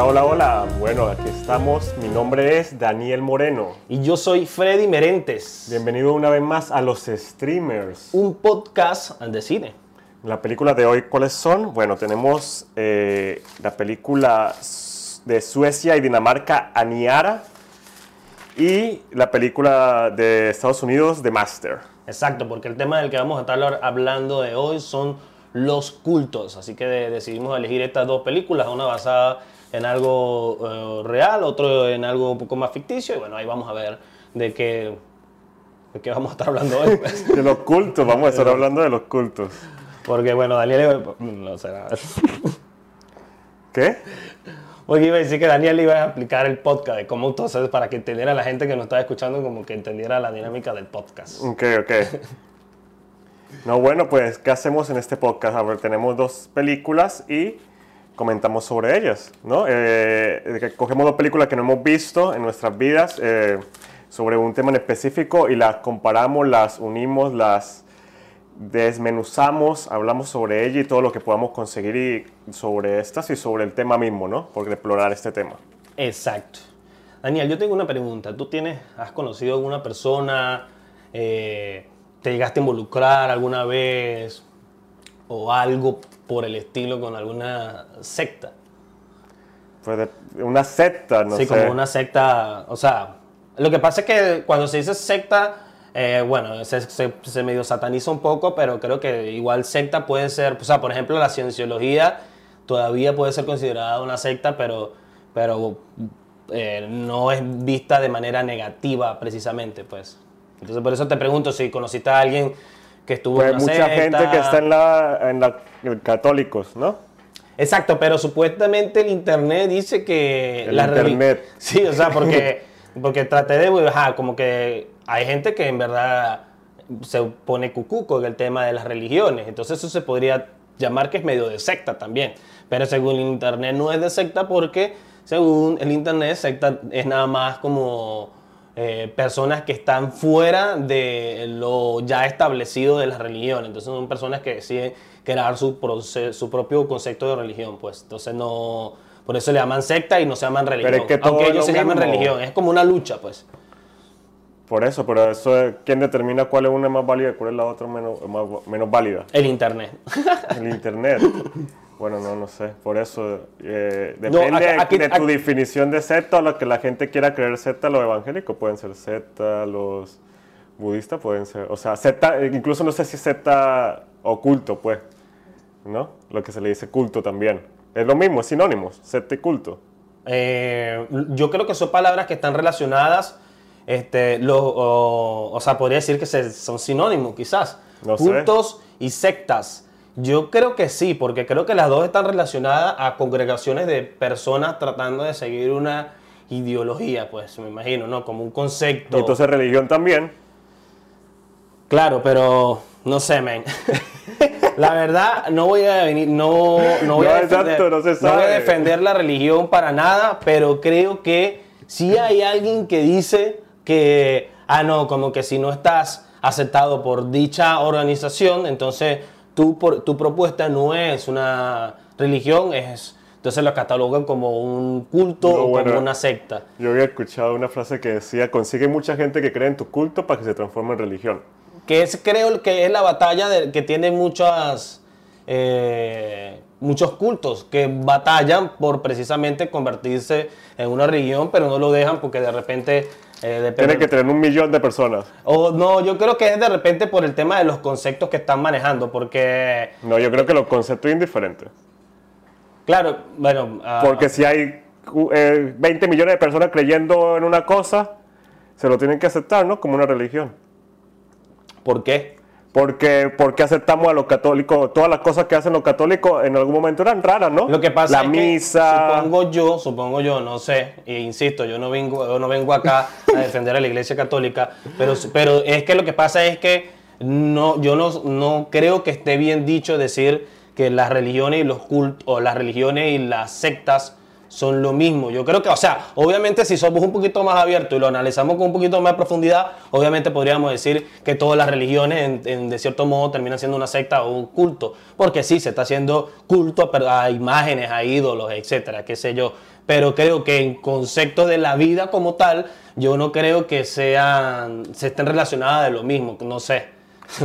Hola, hola, hola. Bueno, aquí estamos. Mi nombre es Daniel Moreno. Y yo soy Freddy Merentes. Bienvenido una vez más a Los Streamers. Un podcast de cine. La película de hoy, ¿cuáles son? Bueno, tenemos eh, la película de Suecia y Dinamarca, Aniara, y la película de Estados Unidos, The Master. Exacto, porque el tema del que vamos a estar hablando de hoy son los cultos. Así que decidimos elegir estas dos películas, una basada en algo eh, real, otro en algo un poco más ficticio. Y bueno, ahí vamos a ver de qué, de qué vamos a estar hablando hoy. Pues. de los cultos, vamos a estar hablando de los cultos. Porque bueno, Daniel... No será... ¿Qué? Porque iba a decir que Daniel iba a explicar el podcast, de cómo entonces, para que entendiera la gente que nos estaba escuchando, como que entendiera la dinámica del podcast. Ok, ok. No, bueno, pues, ¿qué hacemos en este podcast? A ver, tenemos dos películas y comentamos sobre ellas, ¿no? Eh, cogemos dos películas que no hemos visto en nuestras vidas eh, sobre un tema en específico y las comparamos, las unimos, las desmenuzamos, hablamos sobre ella y todo lo que podamos conseguir y sobre estas y sobre el tema mismo, ¿no? Por explorar este tema. Exacto. Daniel, yo tengo una pregunta. ¿Tú tienes, has conocido alguna persona, eh, te llegaste a involucrar alguna vez o algo por el estilo con alguna secta? Pues una secta, no sé. Sí, como una secta, o sea, lo que pasa es que cuando se dice secta eh, bueno, se, se, medio sataniza un poco, pero creo que igual secta puede ser, o sea, por ejemplo, la cienciología todavía puede ser considerada una secta, pero, pero eh, no es vista de manera negativa precisamente, pues. Entonces, por eso te pregunto si conociste a alguien que estuvo pues en una mucha gente que está en la, en la católicos, ¿no? Exacto, pero supuestamente el internet dice que el internet. Sí, o sea, porque porque traté de, ajá, como que hay gente que en verdad se pone cucú con el tema de las religiones. Entonces eso se podría llamar que es medio de secta también. Pero según el Internet no es de secta porque según el Internet secta es nada más como eh, personas que están fuera de lo ya establecido de las religiones. Entonces son personas que deciden crear su, su propio concepto de religión. Pues entonces no... Por eso le llaman secta y no se llaman religión. Aunque ellos se llaman religión. Es como una lucha, pues. Por eso, pero eso es quién determina cuál es una más válida y cuál es la otra menos, menos válida. El Internet. El Internet. Bueno, no, no sé. Por eso eh, depende de tu definición de secta o lo que la gente quiera creer secta. Los evangélicos pueden ser secta, los budistas pueden ser. O sea, secta, incluso no sé si secta oculto, pues. ¿No? Lo que se le dice culto también. Es lo mismo, es sinónimo, secta y culto. Eh, yo creo que son palabras que están relacionadas este, o, sea, podría decir que son sinónimos quizás. Cultos y sectas. Yo creo que sí, porque creo que las dos están relacionadas a congregaciones de personas tratando de seguir una ideología, pues me imagino, ¿no? Como un concepto. Y entonces religión también. Claro, pero no sé, men. la verdad, no voy a venir, no, no voy, a defender, no voy a defender la religión para nada, pero creo que si hay alguien que dice que, ah, no, como que si no estás aceptado por dicha organización, entonces tu, tu propuesta no es una religión, es... Entonces lo catalogan como un culto o como una secta. Yo había escuchado una frase que decía, consigue mucha gente que cree en tu culto para que se transforme en religión. Que es, creo que es la batalla de, que tiene muchas, eh, muchos cultos que batallan por precisamente convertirse en una religión, pero no lo dejan porque de repente eh, Tiene que tener un millón de personas. O no, yo creo que es de repente por el tema de los conceptos que están manejando, porque... No, yo creo que los conceptos indiferentes. Claro, bueno... Ah, porque si hay 20 eh, millones de personas creyendo en una cosa, se lo tienen que aceptar, ¿no? Como una religión. ¿Por qué? Porque, porque aceptamos a los católicos, todas las cosas que hacen los católicos en algún momento eran raras, ¿no? Lo que pasa la es misa. Que, supongo yo, supongo yo, no sé, e insisto, yo no vengo, yo no vengo acá a defender a la iglesia católica, pero, pero es que lo que pasa es que no, yo no, no creo que esté bien dicho decir que las religiones y los cultos, o las religiones y las sectas son lo mismo. Yo creo que, o sea, obviamente si somos un poquito más abiertos y lo analizamos con un poquito más de profundidad, obviamente podríamos decir que todas las religiones de cierto modo terminan siendo una secta o un culto, porque sí, se está haciendo culto a, imágenes, a ídolos, etcétera, qué sé yo. Pero creo que en concepto de la vida como tal, yo no creo que sean, se estén relacionadas de lo mismo, no sé.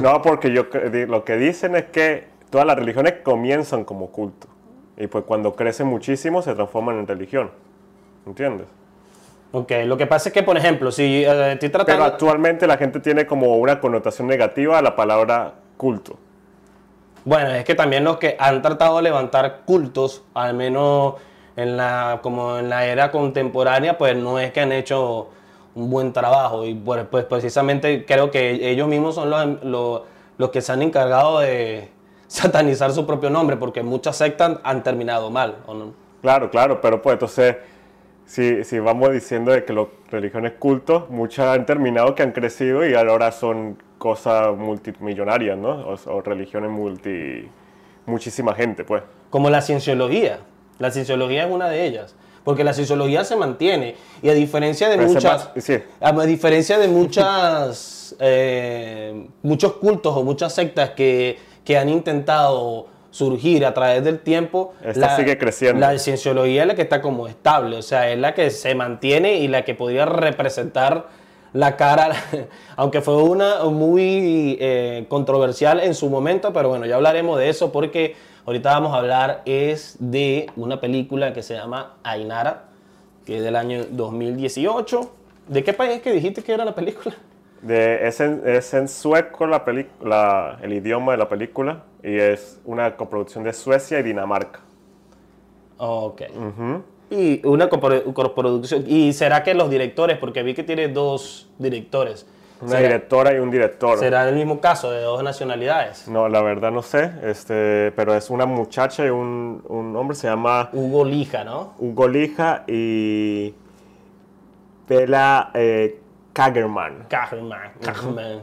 No, porque yo lo que dicen es que todas las religiones comienzan como culto. Y pues cuando crecen muchísimo se transforman en religión. ¿Entiendes? Ok, lo que pasa es que, por ejemplo, si estoy tratando... Pero actualmente la gente tiene como una connotación negativa a la palabra culto. Bueno, es que también los que han tratado de levantar cultos, al menos en la, como en la era contemporánea, pues no es que han hecho un buen trabajo. Y pues, pues precisamente creo que ellos mismos son los, los, los que se han encargado de satanizar su propio nombre, porque muchas sectas han terminado mal, ¿o no? Claro, claro, pero pues entonces, si, si vamos diciendo de que las religiones cultos, muchas han terminado que han crecido y ahora son cosas multimillonarias, ¿no? O, religiones multi... muchísima gente, pues. Como la cienciología. La cienciología es una de ellas porque la cienciología se mantiene y a diferencia de muchas a diferencia de muchas eh, muchos cultos o muchas sectas que que han intentado surgir a través del tiempo. Esta sigue creciendo. La cienciología es la que está como estable, o sea, es la que se mantiene y la que podría representar la cara, aunque fue una muy eh, controversial en su momento, pero bueno, ya hablaremos de eso porque ahorita vamos a hablar es de una película que se llama Ainara, que es del año 2018. ¿De qué país que dijiste que era la película? De, es, en, sueco la película, el idioma de la película y es una coproducción de Suecia y Dinamarca. Ok. Y una coproducción. ¿Y será que los directores, porque vi que tiene dos directores? Una directora y un director. ¿Será el mismo caso de dos nacionalidades? No, la verdad no sé, este, pero es una muchacha y un, un hombre, se llama... Hugo Lija, ¿no? Hugo Lija y Pela eh, Kagerman. Kagerman. Kagerman.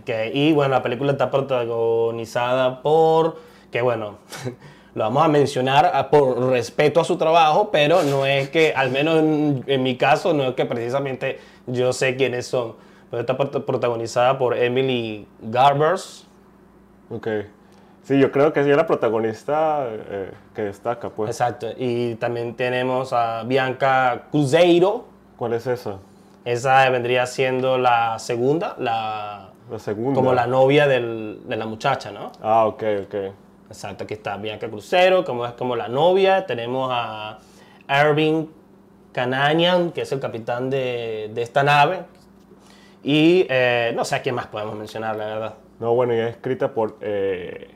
Okay. Y bueno, la película está protagonizada por, que bueno, lo vamos a mencionar por respeto a su trabajo, pero no es que, al menos en, mi caso, no es que precisamente yo sé quiénes son. Pero está protagonizada por Emily Garbers. Ok. Sí, yo creo que es la protagonista eh, que destaca, pues. Exacto. Y también tenemos a Bianca Cruzeiro. ¿Cuál es esa? Esa vendría siendo la segunda, la, segunda. como la novia de la muchacha, ¿no? Ah, ok, ok. Exacto, aquí está Bianca Crucero, como es como la novia. Tenemos a Irving Cananian, que es el capitán de, esta nave. Y eh, no sé a quién más podemos mencionar, la verdad. No, bueno, y es escrita por eh,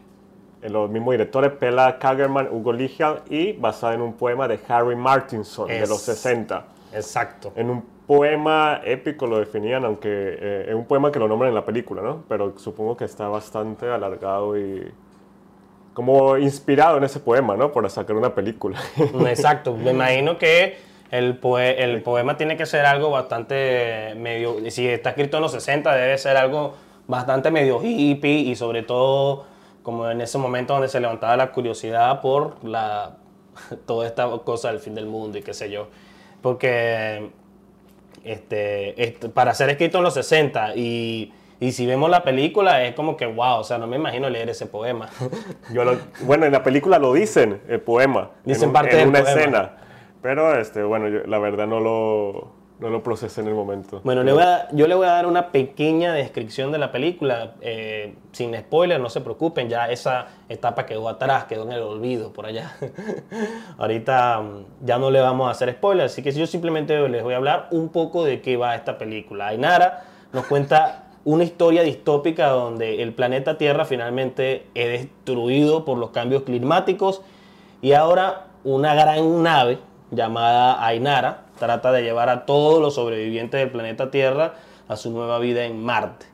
los mismos directores, Pela Kagerman, Hugo Ligial, y basada en un poema de Harry Martinson de los 60. Exacto. En un poema épico lo definían, aunque eh, es un poema que lo nombran en la película, ¿no? Pero supongo que está bastante alargado y como inspirado en ese poema, ¿no? Para sacar una película. Exacto, me imagino que el, el poema tiene que ser algo bastante medio, si está escrito en los 60 debe ser algo bastante medio hippie y sobre todo como en ese momento donde se levantaba la curiosidad por la, toda esta cosa del fin del mundo y qué sé yo. Porque este, para ser escrito en los 60 y, y, si vemos la película es como que wow, o sea, no me imagino leer ese poema. Yo bueno, en la película lo dicen, el poema. Dicen parte en una escena. Pero este, bueno, la verdad no lo, no lo procesé en el momento. Bueno, le voy a, yo le voy a dar una pequeña descripción de la película, eh, sin spoiler, no se preocupen, ya esa etapa quedó atrás, quedó en el olvido por allá. Ahorita mm, ya no le vamos a hacer spoiler, así que yo simplemente les voy a hablar un poco de qué va esta película. Ainara nos cuenta una historia distópica donde el planeta Tierra finalmente es destruido por los cambios climáticos y ahora una gran nave llamada Ainara trata de llevar a todos los sobrevivientes del planeta Tierra a su nueva vida en Marte.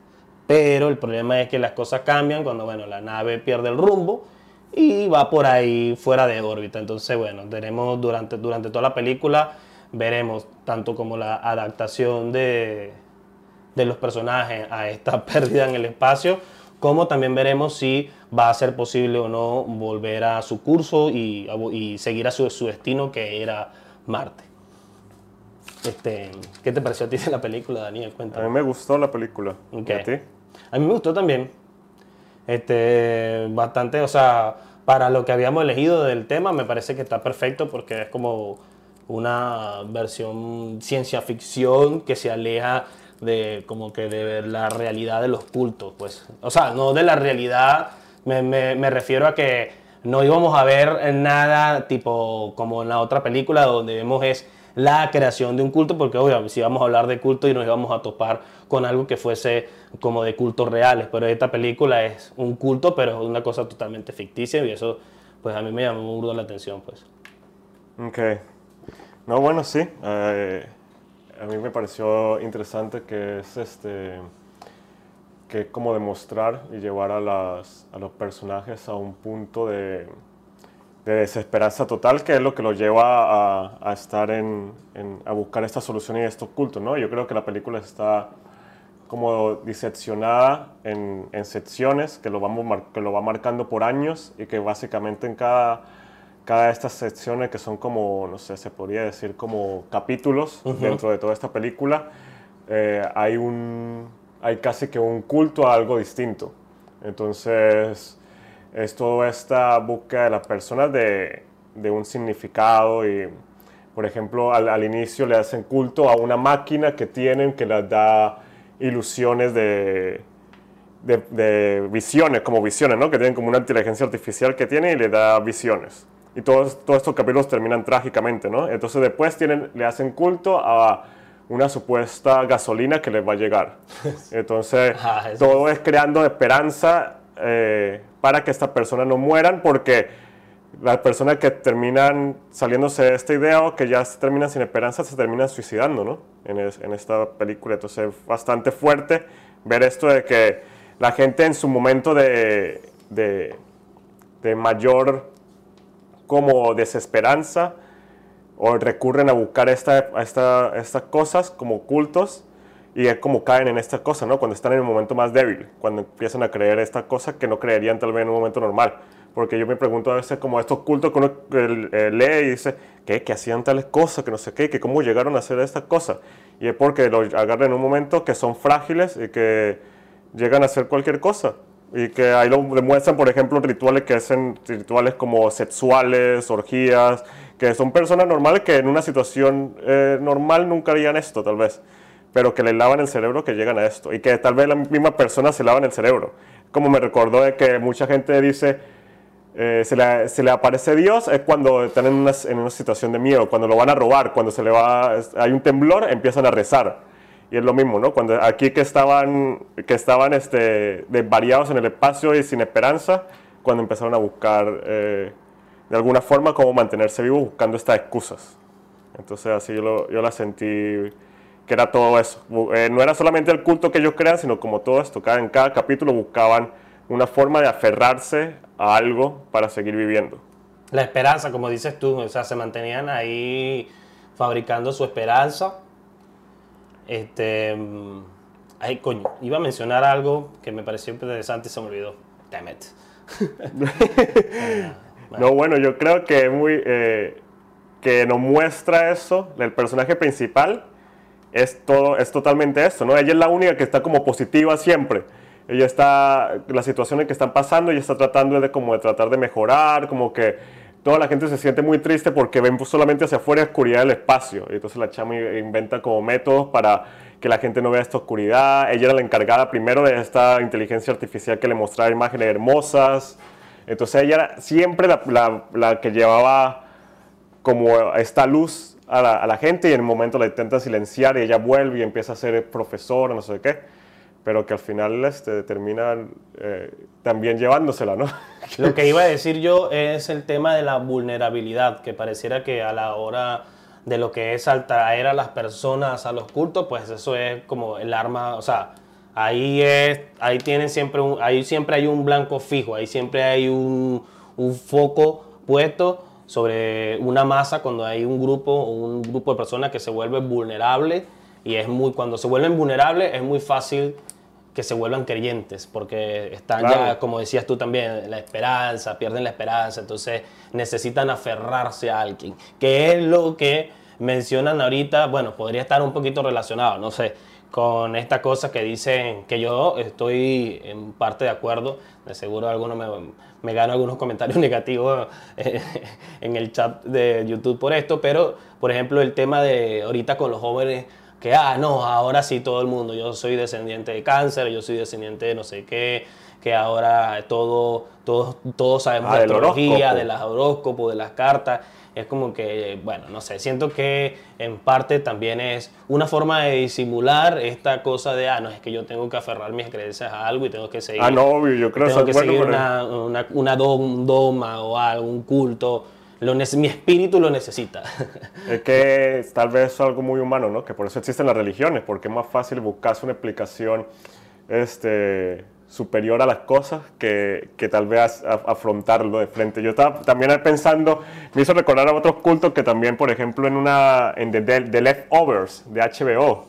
Pero el problema es que las cosas cambian cuando bueno, la nave pierde el rumbo y va por ahí fuera de órbita. Entonces, bueno, tenemos durante, durante toda la película, veremos tanto como la adaptación de, de los personajes a esta pérdida en el espacio, como también veremos si va a ser posible o no volver a su curso y, seguir a su, destino que era Marte. Este, ¿Qué te pareció a ti de la película, Daniel? A mí me gustó la película. ¿Y a ti? A mí me gustó también. Este, bastante, o sea, para lo que habíamos elegido del tema, me parece que está perfecto porque es como una versión ciencia ficción que se aleja de como que de ver la realidad de los cultos, pues. O sea, no de la realidad, me, me, me refiero a que no íbamos a ver nada tipo como en la otra película donde vemos es la creación de un culto, porque obviamente si vamos a hablar de culto y nos íbamos a topar con algo que fuese como de cultos reales, pero esta película es un culto, pero es una cosa totalmente ficticia y eso pues a mí me llamó mucho la atención pues. Ok. No, bueno, sí. Eh, a mí me pareció interesante que es este que como demostrar y llevar a, las, a los personajes a un punto de, de desesperanza total, que es lo que lo lleva a, a estar en, a buscar esta solución y esto oculto, ¿no? Yo creo que la película está como diseccionada en, en secciones que lo, vamos que lo va marcando por años y que básicamente en cada, cada de estas secciones que son como, no sé, se podría decir como capítulos dentro de toda esta película, eh, hay, un, hay casi que un culto a algo distinto. Entonces es toda esta búsqueda de las personas de, de un significado y, por ejemplo, al, al, inicio le hacen culto a una máquina que tienen que les da ilusiones de, de, de, visiones, como visiones, ¿no? Que tienen como una inteligencia artificial que tiene y le da visiones. Y todos, todos estos capítulos terminan trágicamente, ¿no? Entonces después tienen, le hacen culto a una supuesta gasolina que les va a llegar. Entonces, ah, todo es creando esperanza eh, para que estas personas no mueran, porque las personas que terminan saliéndose de esta idea o que ya se terminan sin esperanza se terminan suicidando, ¿no? En, esta película. Entonces es bastante fuerte ver esto de que la gente en su momento de, de, de mayor como desesperanza o recurren a buscar esta, esta, estas cosas como cultos y es como caen en esta cosa, ¿no? Cuando están en un momento más débil, cuando empiezan a creer esta cosa que no creerían tal vez en un momento normal. Porque yo me pregunto a veces como estos cultos que uno lee y dice, ¿qué? Que hacían tales cosas, que no sé qué, que cómo llegaron a hacer estas cosas. Y es porque lo agarran en un momento que son frágiles y que llegan a hacer cualquier cosa. Y que ahí lo demuestran, por ejemplo, rituales que hacen rituales como sexuales, orgías, que son personas normales que en una situación eh, normal nunca harían esto, tal vez pero que le lavan el cerebro que llegan a esto y que tal vez la misma persona se lavan el cerebro. Como me recordó de que mucha gente dice, eh, se, le, se, le, aparece Dios es cuando están en una, en una, situación de miedo, cuando lo van a robar, cuando se le va, hay un temblor, empiezan a rezar. Y es lo mismo, ¿no? Cuando aquí que estaban, que estaban este, desvariados en el espacio y sin esperanza, cuando empezaron a buscar eh, de alguna forma cómo mantenerse vivos buscando estas excusas. Entonces así yo, lo, yo la sentí que era todo eso. Eh, no era solamente el culto que ellos crean, sino como todo esto. Cada, en cada capítulo buscaban una forma de aferrarse a algo para seguir viviendo. La esperanza, como dices tú, o sea, se mantenían ahí fabricando su esperanza. Este. Mm, ay, coño, iba a mencionar algo que me pareció interesante y se me olvidó. Damn it. No, bueno, yo creo que es muy. Eh, que nos muestra eso, el personaje principal, es, todo, es totalmente esto, ¿no? Ella es la única que está como positiva siempre. Ella está, las situaciones que están pasando, ella está tratando de, como de tratar de mejorar, como que toda la gente se siente muy triste porque ven solamente hacia afuera la oscuridad del espacio. Y entonces la chama inventa como métodos para que la gente no vea esta oscuridad. Ella era la encargada primero de esta inteligencia artificial que le mostraba imágenes hermosas. Entonces ella era siempre la, la, la que llevaba como esta luz a la, gente y en un momento la intenta silenciar y ella vuelve y empieza a ser profesora, no sé qué, pero que al final este, termina eh, también llevándosela, ¿no? Lo que iba a decir yo es el tema de la vulnerabilidad, que pareciera que a la hora de lo que es atraer a las personas a los cultos, pues eso es como el arma, o sea, ahí es, ahí tienen siempre un, ahí siempre hay un blanco fijo, ahí siempre hay un, un foco puesto sobre una masa cuando hay un grupo o un grupo de personas que se vuelve vulnerable y es muy cuando se vuelven vulnerables es muy fácil que se vuelvan creyentes, porque están ya, como decías tú también, la esperanza, pierden la esperanza, entonces necesitan aferrarse a alguien, que es lo que mencionan ahorita, bueno, podría estar un poquito relacionado, no sé, con esta cosa que dicen que yo estoy en parte de acuerdo, de seguro alguno me, me gano algunos comentarios negativos eh, en el chat de YouTube por esto, pero por ejemplo el tema de ahorita con los jóvenes que, ah, no, ahora sí todo el mundo, yo soy descendiente de cáncer, yo soy descendiente de no sé qué, que ahora todo, todos, todos sabemos ah, de astrología, de las horóscopos, de las cartas. Es como que, bueno, no sé, siento que en parte también es una forma de disimular esta cosa de, ah, no, es que yo tengo que aferrar mis creencias a algo y tengo que seguir. Ah, no, yo creo tengo que seguir una, una, una, doma o algo, un culto mi espíritu lo necesita. Es que tal vez es algo muy humano, ¿no? Que por eso existen las religiones, porque es más fácil buscarse una explicación este, superior a las cosas que, que tal vez afrontarlo de frente. Yo estaba también pensando, me hizo recordar a otros cultos que también, por ejemplo, en una en The, The Leftovers de HBO,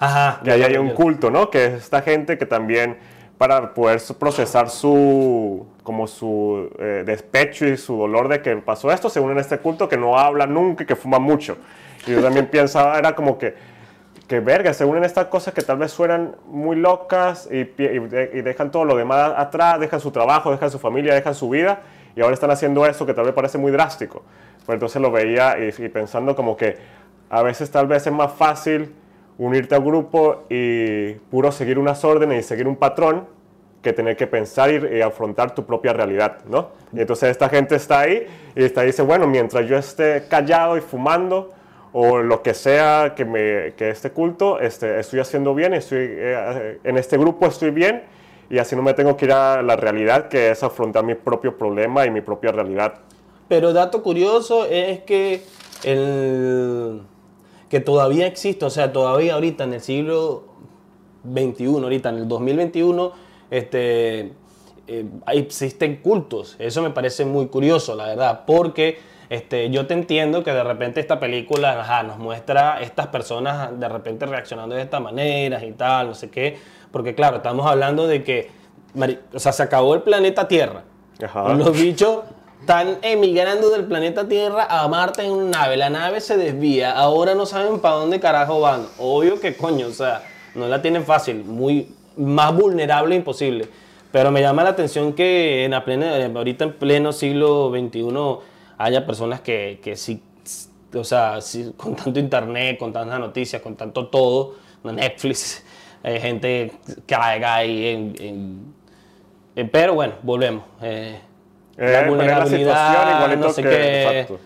Ajá, que ahí hay un culto, ¿no? Que es esta gente que también para poder procesar su, como su eh, despecho y su dolor de que pasó esto, se unen a este culto que no habla nunca y que fuma mucho. Y yo también pensaba, era como que, que verga, se unen estas cosas que tal vez suenan muy locas y, y, dejan todo lo demás atrás, dejan su trabajo, dejan su familia, dejan su vida y ahora están haciendo eso que tal vez parece muy drástico. Pues entonces lo veía y, y pensando como que a veces tal vez es más fácil unirte a un grupo y puro seguir unas órdenes y seguir un patrón que tener que pensar y, afrontar tu propia realidad, ¿no? Y entonces esta gente está ahí y está dice, bueno, mientras yo esté callado y fumando o lo que sea que, me, que este culto, este, estoy haciendo bien, estoy, eh, en este grupo estoy bien y así no me tengo que ir a la realidad que es afrontar mi propio problema y mi propia realidad. Pero dato curioso es que el que todavía existe, o sea, todavía ahorita en el siglo XXI, ahorita en el 2021, este, eh, existen cultos. Eso me parece muy curioso, la verdad, porque este, yo te entiendo que de repente esta película nos muestra estas personas de repente reaccionando de esta manera y tal, no sé qué, porque claro, estamos hablando de que, o sea, se acabó el planeta Tierra. Los bichos están emigrando del planeta Tierra a Marte en una nave. La nave se desvía. Ahora no saben para dónde carajo van. Obvio que coño, o sea, no la tienen fácil. Muy más vulnerable imposible. Pero me llama la atención que en la plena, ahorita en pleno siglo XXI haya personas que, que sí, o sea, con tanto internet, con tantas noticias, con tanto todo, Netflix, hay gente que caiga ahí en, Pero bueno, volvemos. Eh, eh, la vulnerabilidad, no sé que, qué. Exacto.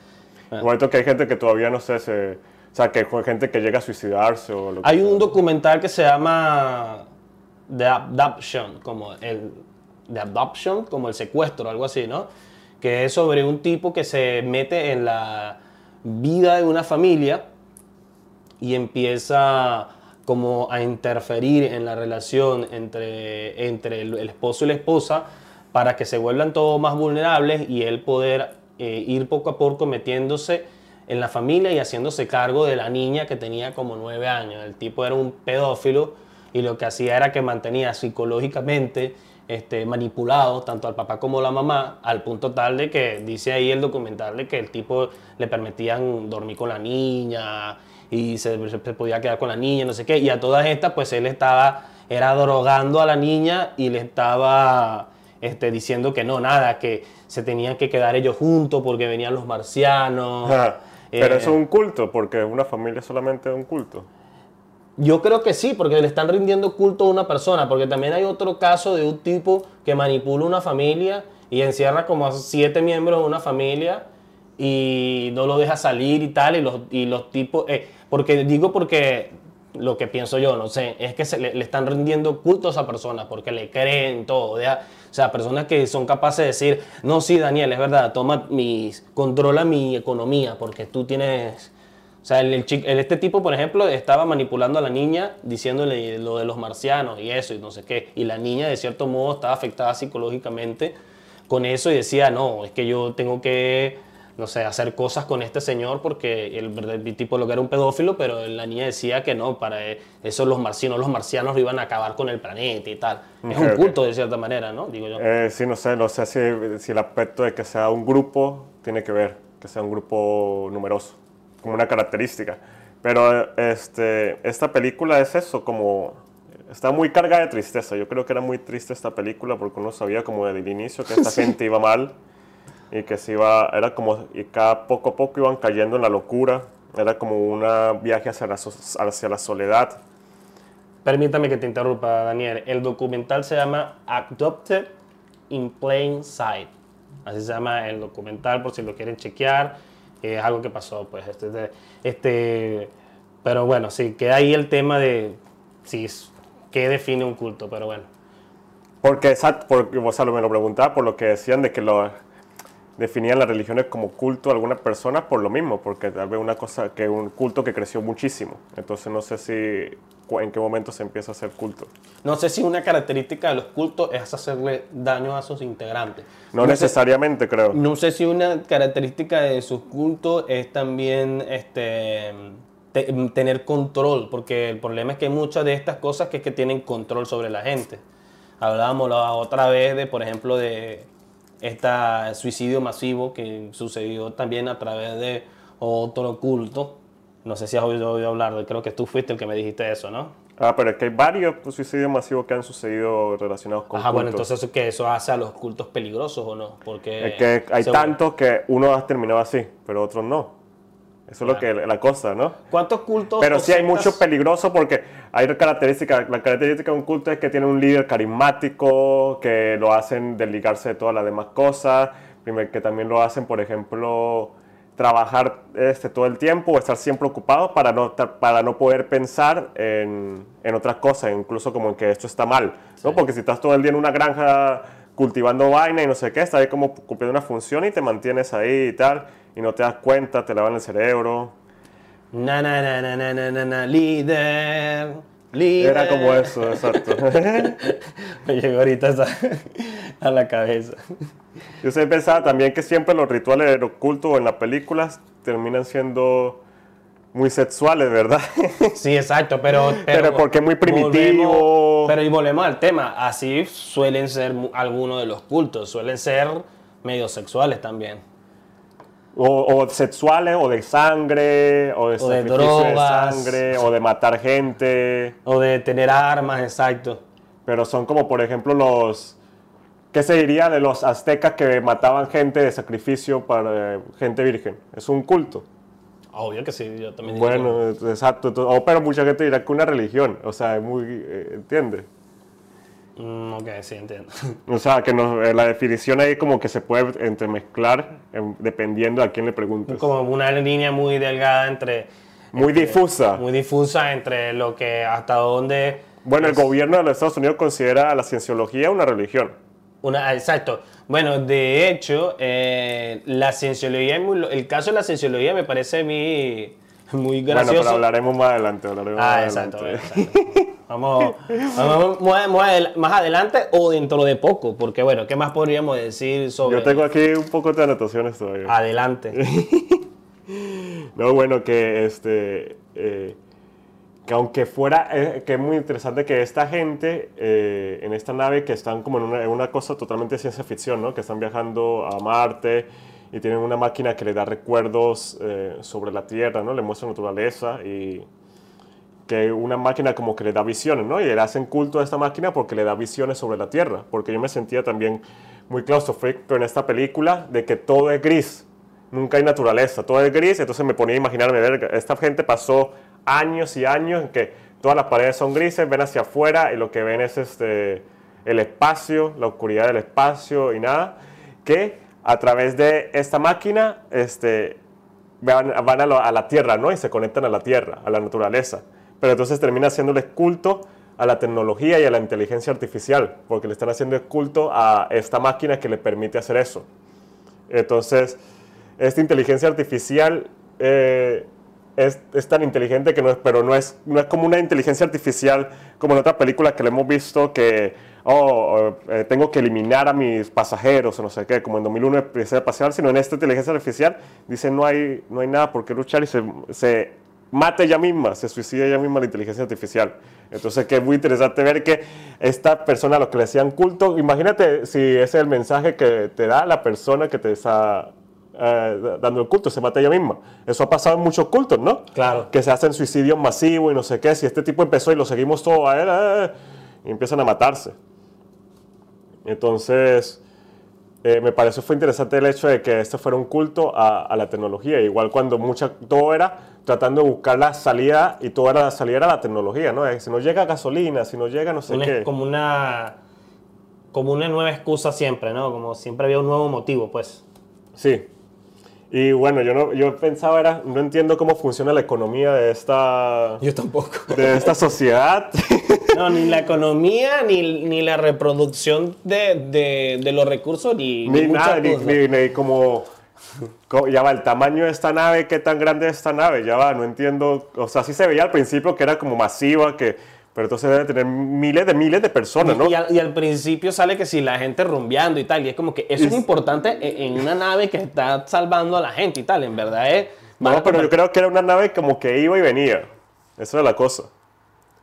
Igualito que hay gente que todavía no sé, se, o sea, que hay gente que llega a suicidarse o lo Hay un documental que se llama The Adoption, como el The Adoption, como el secuestro, algo así, ¿no? Que es sobre un tipo que se mete en la vida de una familia y empieza como a interferir en la relación entre, entre el esposo y la esposa para que se vuelvan todos más vulnerables y él poder eh, ir poco a poco metiéndose en la familia y haciéndose cargo de la niña que tenía como nueve años. El tipo era un pedófilo y lo que hacía era que mantenía psicológicamente este, manipulado tanto al papá como a la mamá, al punto tal de que dice ahí el documental de que el tipo le permitían dormir con la niña y se, se podía quedar con la niña, no sé qué, y a todas estas pues él estaba, era drogando a la niña y le estaba este, diciendo que no, nada, que se tenían que quedar ellos juntos porque venían los marcianos. pero eso es un culto, porque una familia solamente es un culto. Yo creo que sí, porque le están rindiendo culto a una persona, porque también hay otro caso de un tipo que manipula una familia y encierra como a siete miembros de una familia y no lo deja salir y tal, y los, y los tipos, eh, porque digo porque lo que pienso yo, no sé, es que se le, están rindiendo culto a esa persona porque le creen todo. O sea, personas que son capaces de decir, no, sí, Daniel, es verdad, toma mis, controla mi economía, porque tú tienes... O sea, el, este tipo, por ejemplo, estaba manipulando a la niña diciéndole lo de los marcianos y eso y no sé qué. Y la niña, de cierto modo, estaba afectada psicológicamente con eso y decía, no, es que yo tengo que no sé, hacer cosas con este señor porque el, tipo lo que era un pedófilo, pero la niña decía que no, para eso los marcianos, los marcianos iban a acabar con el planeta y tal. es un culto de cierta manera, ¿no? Digo yo. Eh, sí, no sé, no sé si, si el aspecto de que sea un grupo tiene que ver, que sea un grupo numeroso, como una característica. Pero este, esta película es eso, como está muy cargada de tristeza. Yo creo que era muy triste esta película porque uno sabía como desde el inicio que esta gente iba mal y que se iba, era como, y cada poco a poco iban cayendo en la locura, era como un viaje hacia la, hacia la soledad. Permítame que te interrumpa, Daniel. El documental se llama Adopted in Plain Sight. Así se llama el documental, por si lo quieren chequear. Es algo que pasó, pues. Este, este, pero bueno, sí, queda ahí el tema de sí, qué define un culto, pero bueno. Porque, porque o me lo preguntaba por lo que decían de que lo, definían las religiones como culto a alguna persona por lo mismo, porque tal vez una cosa que un culto que creció muchísimo. Entonces no sé si en qué momento se empieza a hacer culto. No sé si una característica de los cultos es hacerle daño a sus integrantes. No, necesariamente, creo. No sé si una característica de sus cultos es también este tener control, porque el problema es que hay muchas de estas cosas que es que tienen control sobre la gente. Hablábamos la otra vez de, por ejemplo, de este suicidio masivo que sucedió también a través de otro culto. No sé si has oído, hablar de, creo que tú fuiste el que me dijiste eso, ¿no? Ah, pero es que hay varios suicidios masivos que han sucedido relacionados con Ajá, bueno, entonces que eso hace a los cultos peligrosos o no, porque... Es que hay tantos que uno ha terminado así, pero otros no. Eso es lo que la cosa, ¿no? ¿Cuántos cultos? Pero sí hay mucho peligroso porque hay características. La característica de un culto es que tiene un líder carismático, que lo hacen desligarse de todas las demás cosas, que también lo hacen, por ejemplo, trabajar este, todo el tiempo o estar siempre ocupado para no, para no poder pensar en, en otras cosas, incluso como en que esto está mal, ¿no? Porque si estás todo el día en una granja cultivando vaina y no sé qué, estás ahí como cumpliendo una función y te mantienes ahí y tal y no te das cuenta, te lavan el cerebro. Na, na, na, na, na, na, na, líder, líder. Era como eso, exacto. Me llegó ahorita a la cabeza. Yo sé pensaba también que siempre los rituales ocultos en las películas terminan siendo muy sexuales, ¿verdad? Sí, exacto, pero... Pero, porque es muy primitivo. pero y volvemos al tema, así suelen ser algunos de los cultos, suelen ser medio sexuales también. O, sexuales, o de sangre, o de, de drogas, de sangre, o de matar gente. O de tener armas, exacto. Pero son como, por ejemplo, los... ¿Qué se diría de los aztecas que mataban gente de sacrificio para gente virgen? Es un culto. Obvio que sí, yo también Bueno, exacto. pero mucha gente dirá que una religión, o sea, es muy... Eh, ¿Entiendes? Mm, ok, sí, entiendo. O sea, que eh, la definición ahí como que se puede entremezclar em, dependiendo a quién le preguntes. Como una línea muy delgada entre... Muy difusa. Muy difusa entre lo que hasta dónde... Bueno, el gobierno de los Estados Unidos considera la cienciología una religión. Una, exacto. Bueno, de hecho, eh, la cienciología, el caso de la cienciología me parece muy, muy gracioso. Bueno, pero hablaremos más adelante. Hablaremos ah, más exacto, exacto. Vamos, más adelante o dentro de poco, porque bueno, ¿qué más podríamos decir sobre...? Yo tengo aquí un poco de anotaciones todavía. Adelante. no, bueno, que este... Eh, que aunque fuera, eh, que es muy interesante que esta gente eh, en esta nave que están como en una, en una, cosa totalmente ciencia ficción, ¿no? Que están viajando a Marte y tienen una máquina que le da recuerdos sobre la Tierra, ¿no? Le muestra naturaleza y que una máquina como que le da visiones, ¿no? Y le hacen culto a esta máquina porque le da visiones sobre la Tierra, porque yo me sentía también muy claustrofóbico en esta película de que todo es gris, nunca hay naturaleza, todo es gris, entonces me ponía a imaginarme, ver, esta gente pasó años y años en que todas las paredes son grises, ven hacia afuera y lo que ven es este, el espacio, la oscuridad del espacio y nada, que a través de esta máquina este, van, van a, a la Tierra, ¿no? Y se conectan a la Tierra, a la naturaleza pero entonces termina haciéndole culto a la tecnología y a la inteligencia artificial, porque le están haciendo culto a esta máquina que le permite hacer eso. Entonces, esta inteligencia artificial eh, es, es, tan inteligente que no es, pero no es, no es como una inteligencia artificial como en otra película que le hemos visto que, oh, eh, tengo que eliminar a mis pasajeros o no sé qué, como en 2001 empecé a pasear, sino en esta inteligencia artificial dice no hay, no hay nada por qué luchar y se, se mata ella misma, se suicida ella misma la inteligencia artificial. Entonces, que es muy interesante ver que esta persona, lo que le decían culto, imagínate si ese es el mensaje que te da la persona que te está eh, dando el culto, se mata ella misma. Eso ha pasado en muchos cultos, ¿no? Claro. Que se hacen suicidios masivos y no sé qué. Si este tipo empezó y lo seguimos todo a él, eh, y empiezan a matarse. Entonces, eh, me pareció fue interesante el hecho de que esto fuera un culto a, la tecnología. Igual cuando mucha, todo era tratando de buscar la salida y todo era la salida a la tecnología, ¿no? Si no llega gasolina, si no llega no sé qué. Como una, como una nueva excusa siempre, ¿no? Como siempre había un nuevo motivo, pues. Sí. Y bueno, yo, no, yo pensaba, era, no entiendo cómo funciona la economía de esta... Yo tampoco. De esta sociedad. No, ni la economía, ni, ni la reproducción de, de, de, los recursos, ni... Ni, nada, ni, ni, como, Ya va, el tamaño de esta nave, qué tan grande es esta nave, ya va, no entiendo. O sea, sí se veía al principio que era como masiva, que pero entonces debe tener miles de miles de personas, ¿no? Y al, principio sale que si la gente rumbeando y tal, y es como que eso es, importante en, una nave que está salvando a la gente y tal, en verdad es... No, pero yo creo que era una nave como que iba y venía. Esa era la cosa.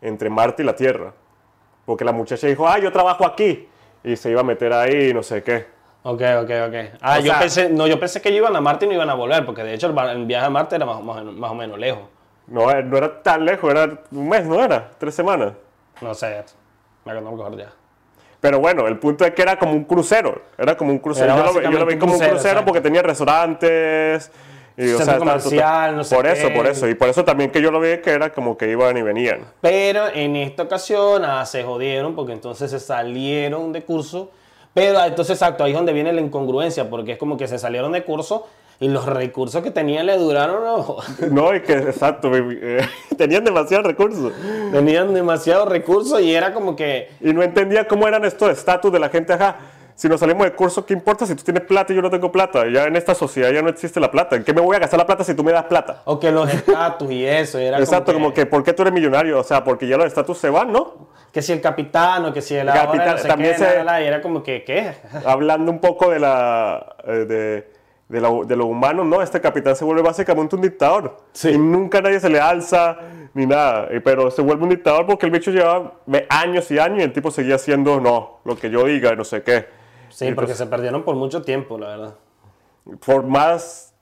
Entre Marte y la Tierra. Porque la muchacha dijo, ah, yo trabajo aquí. Y se iba a meter ahí y no sé qué. Ok, ok, ok. Ah, yo pensé, no, yo pensé que ellos iban a Marte y no iban a volver, porque de hecho el, viaje a Marte era más, más o menos lejos. No, eh, no era tan lejos, era un mes, ¿no era? ¿Tres semanas? No sé, me acuerdo ya. Pero bueno, el punto es que era como un crucero. Era como un crucero. Yo lo, vi como un crucero porque tenía restaurantes. Y, o sea, comercial, no sé Por eso, por eso. Y por eso también que yo lo vi que era como que iban y venían. Pero en esta ocasión ah, se jodieron porque entonces se salieron de curso. Pero ah, entonces, exacto, ahí es donde viene la incongruencia porque es como que se salieron de curso y los recursos que tenían le duraron. No, no y que exacto, tenían demasiados recursos. Tenían demasiados recursos y era como que. Y no entendía cómo eran estos estatus de la gente, ajá. Si nos salimos de curso, ¿qué importa si tú tienes plata y yo no tengo plata? Ya en esta sociedad ya no existe la plata. ¿En qué me voy a gastar la plata si tú me das plata? O que los estatus y eso. Era Exacto, como que, ¿por qué tú eres millonario? O sea, porque ya los estatus se van, ¿no? Que si el capitán o que si el... capitán, también se... y era como que, ¿qué? Hablando un poco de la... Eh, de, de, lo, de humano, no, este capitán se vuelve básicamente un dictador. Y nunca nadie se le alza ni nada. Pero se vuelve un dictador porque el bicho lleva años y años y el tipo seguía haciendo, no, lo que yo diga, no sé qué. Sí, porque se perdieron por mucho tiempo, la verdad. Por más,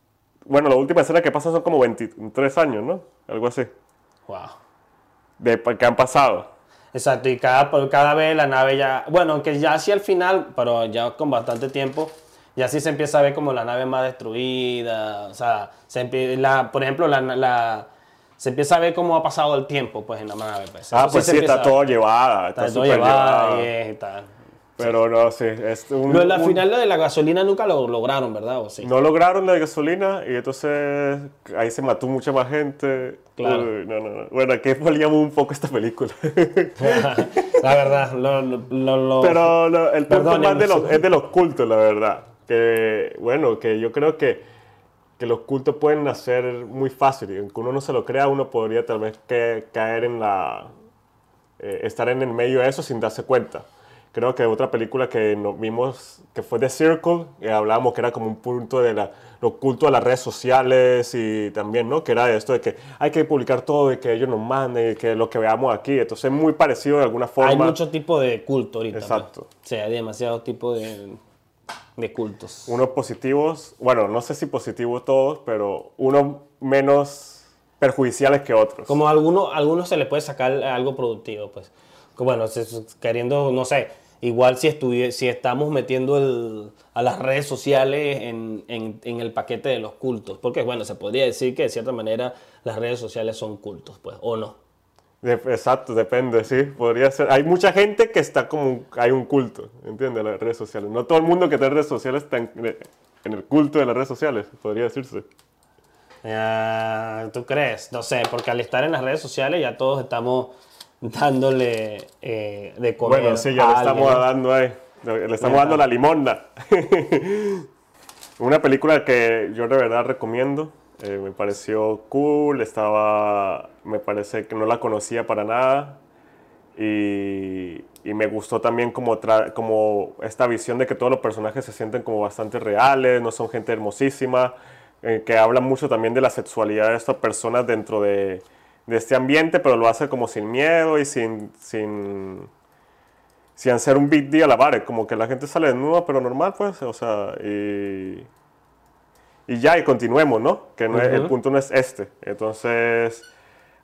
bueno, la última escena que pasa son como 23 años, ¿no? Algo así. Wow. De que han pasado. Exacto, y cada, cada vez la nave ya, bueno, que ya hacia el final, pero ya con bastante tiempo, y así se empieza a ver como la nave más destruida, o sea, se la, por ejemplo, la, la, se empieza a ver cómo ha pasado el tiempo pues en la nave. Pues. Ah, pues sí, está todo llevada, está, todo llevada. Y, tal. Pero no, sí, es un, no, al final lo de la gasolina nunca lo lograron, ¿verdad? ¿O sí? No lograron la gasolina y entonces ahí se mató mucha más gente. Claro. no, no, no. Bueno, aquí volvíamos un poco esta película. la verdad, lo, lo, Pero el punto más de los, es de los cultos, la verdad que, bueno, que yo creo que, que los cultos pueden nacer muy fácil. Y aunque uno no se lo crea, uno podría tal vez que, caer en la... Eh, estar en el medio de eso sin darse cuenta. Creo que otra película que nos vimos, que fue The Circle, que hablábamos que era como un punto de la, lo culto a las redes sociales y también, ¿no? Que era esto de que hay que publicar todo y que ellos nos manden y que lo que veamos aquí. Entonces es muy parecido de alguna forma. Hay mucho tipo de culto ahorita. Exacto. O sea, hay demasiado tipo de de cultos. Unos positivos, bueno, no sé si positivos todos, pero unos menos perjudiciales que otros. Como a algunos, algunos se le puede sacar algo productivo, pues. Bueno, queriendo, no sé, igual si, si estamos metiendo el, a las redes sociales en, en, en, el paquete de los cultos, porque bueno, se podría decir que de cierta manera las redes sociales son cultos, pues, o no. Exacto, depende, sí, podría ser. Hay mucha gente que está como, hay un culto, ¿entiendes? Las redes sociales. No todo el mundo que tiene redes sociales está en, el culto de las redes sociales, podría decirse. ¿Tú crees? No sé, porque al estar en las redes sociales ya todos estamos dándole eh, de comer. Bueno, sí, ya le estamos dando ahí, le estamos dando la limona. Una película que yo de verdad recomiendo Eh, me pareció cool, estaba, me parece que no la conocía para nada y, y me gustó también como, como esta visión de que todos los personajes se sienten como bastante reales, no son gente hermosísima, eh, que habla mucho también de la sexualidad de estas personas dentro de, de este ambiente, pero lo hace como sin miedo y sin, sin, sin hacer un big deal a la vara, como que la gente sale desnuda, pero normal, pues, o sea, y y ya, y continuemos, ¿no? Que no el punto no es este. Entonces,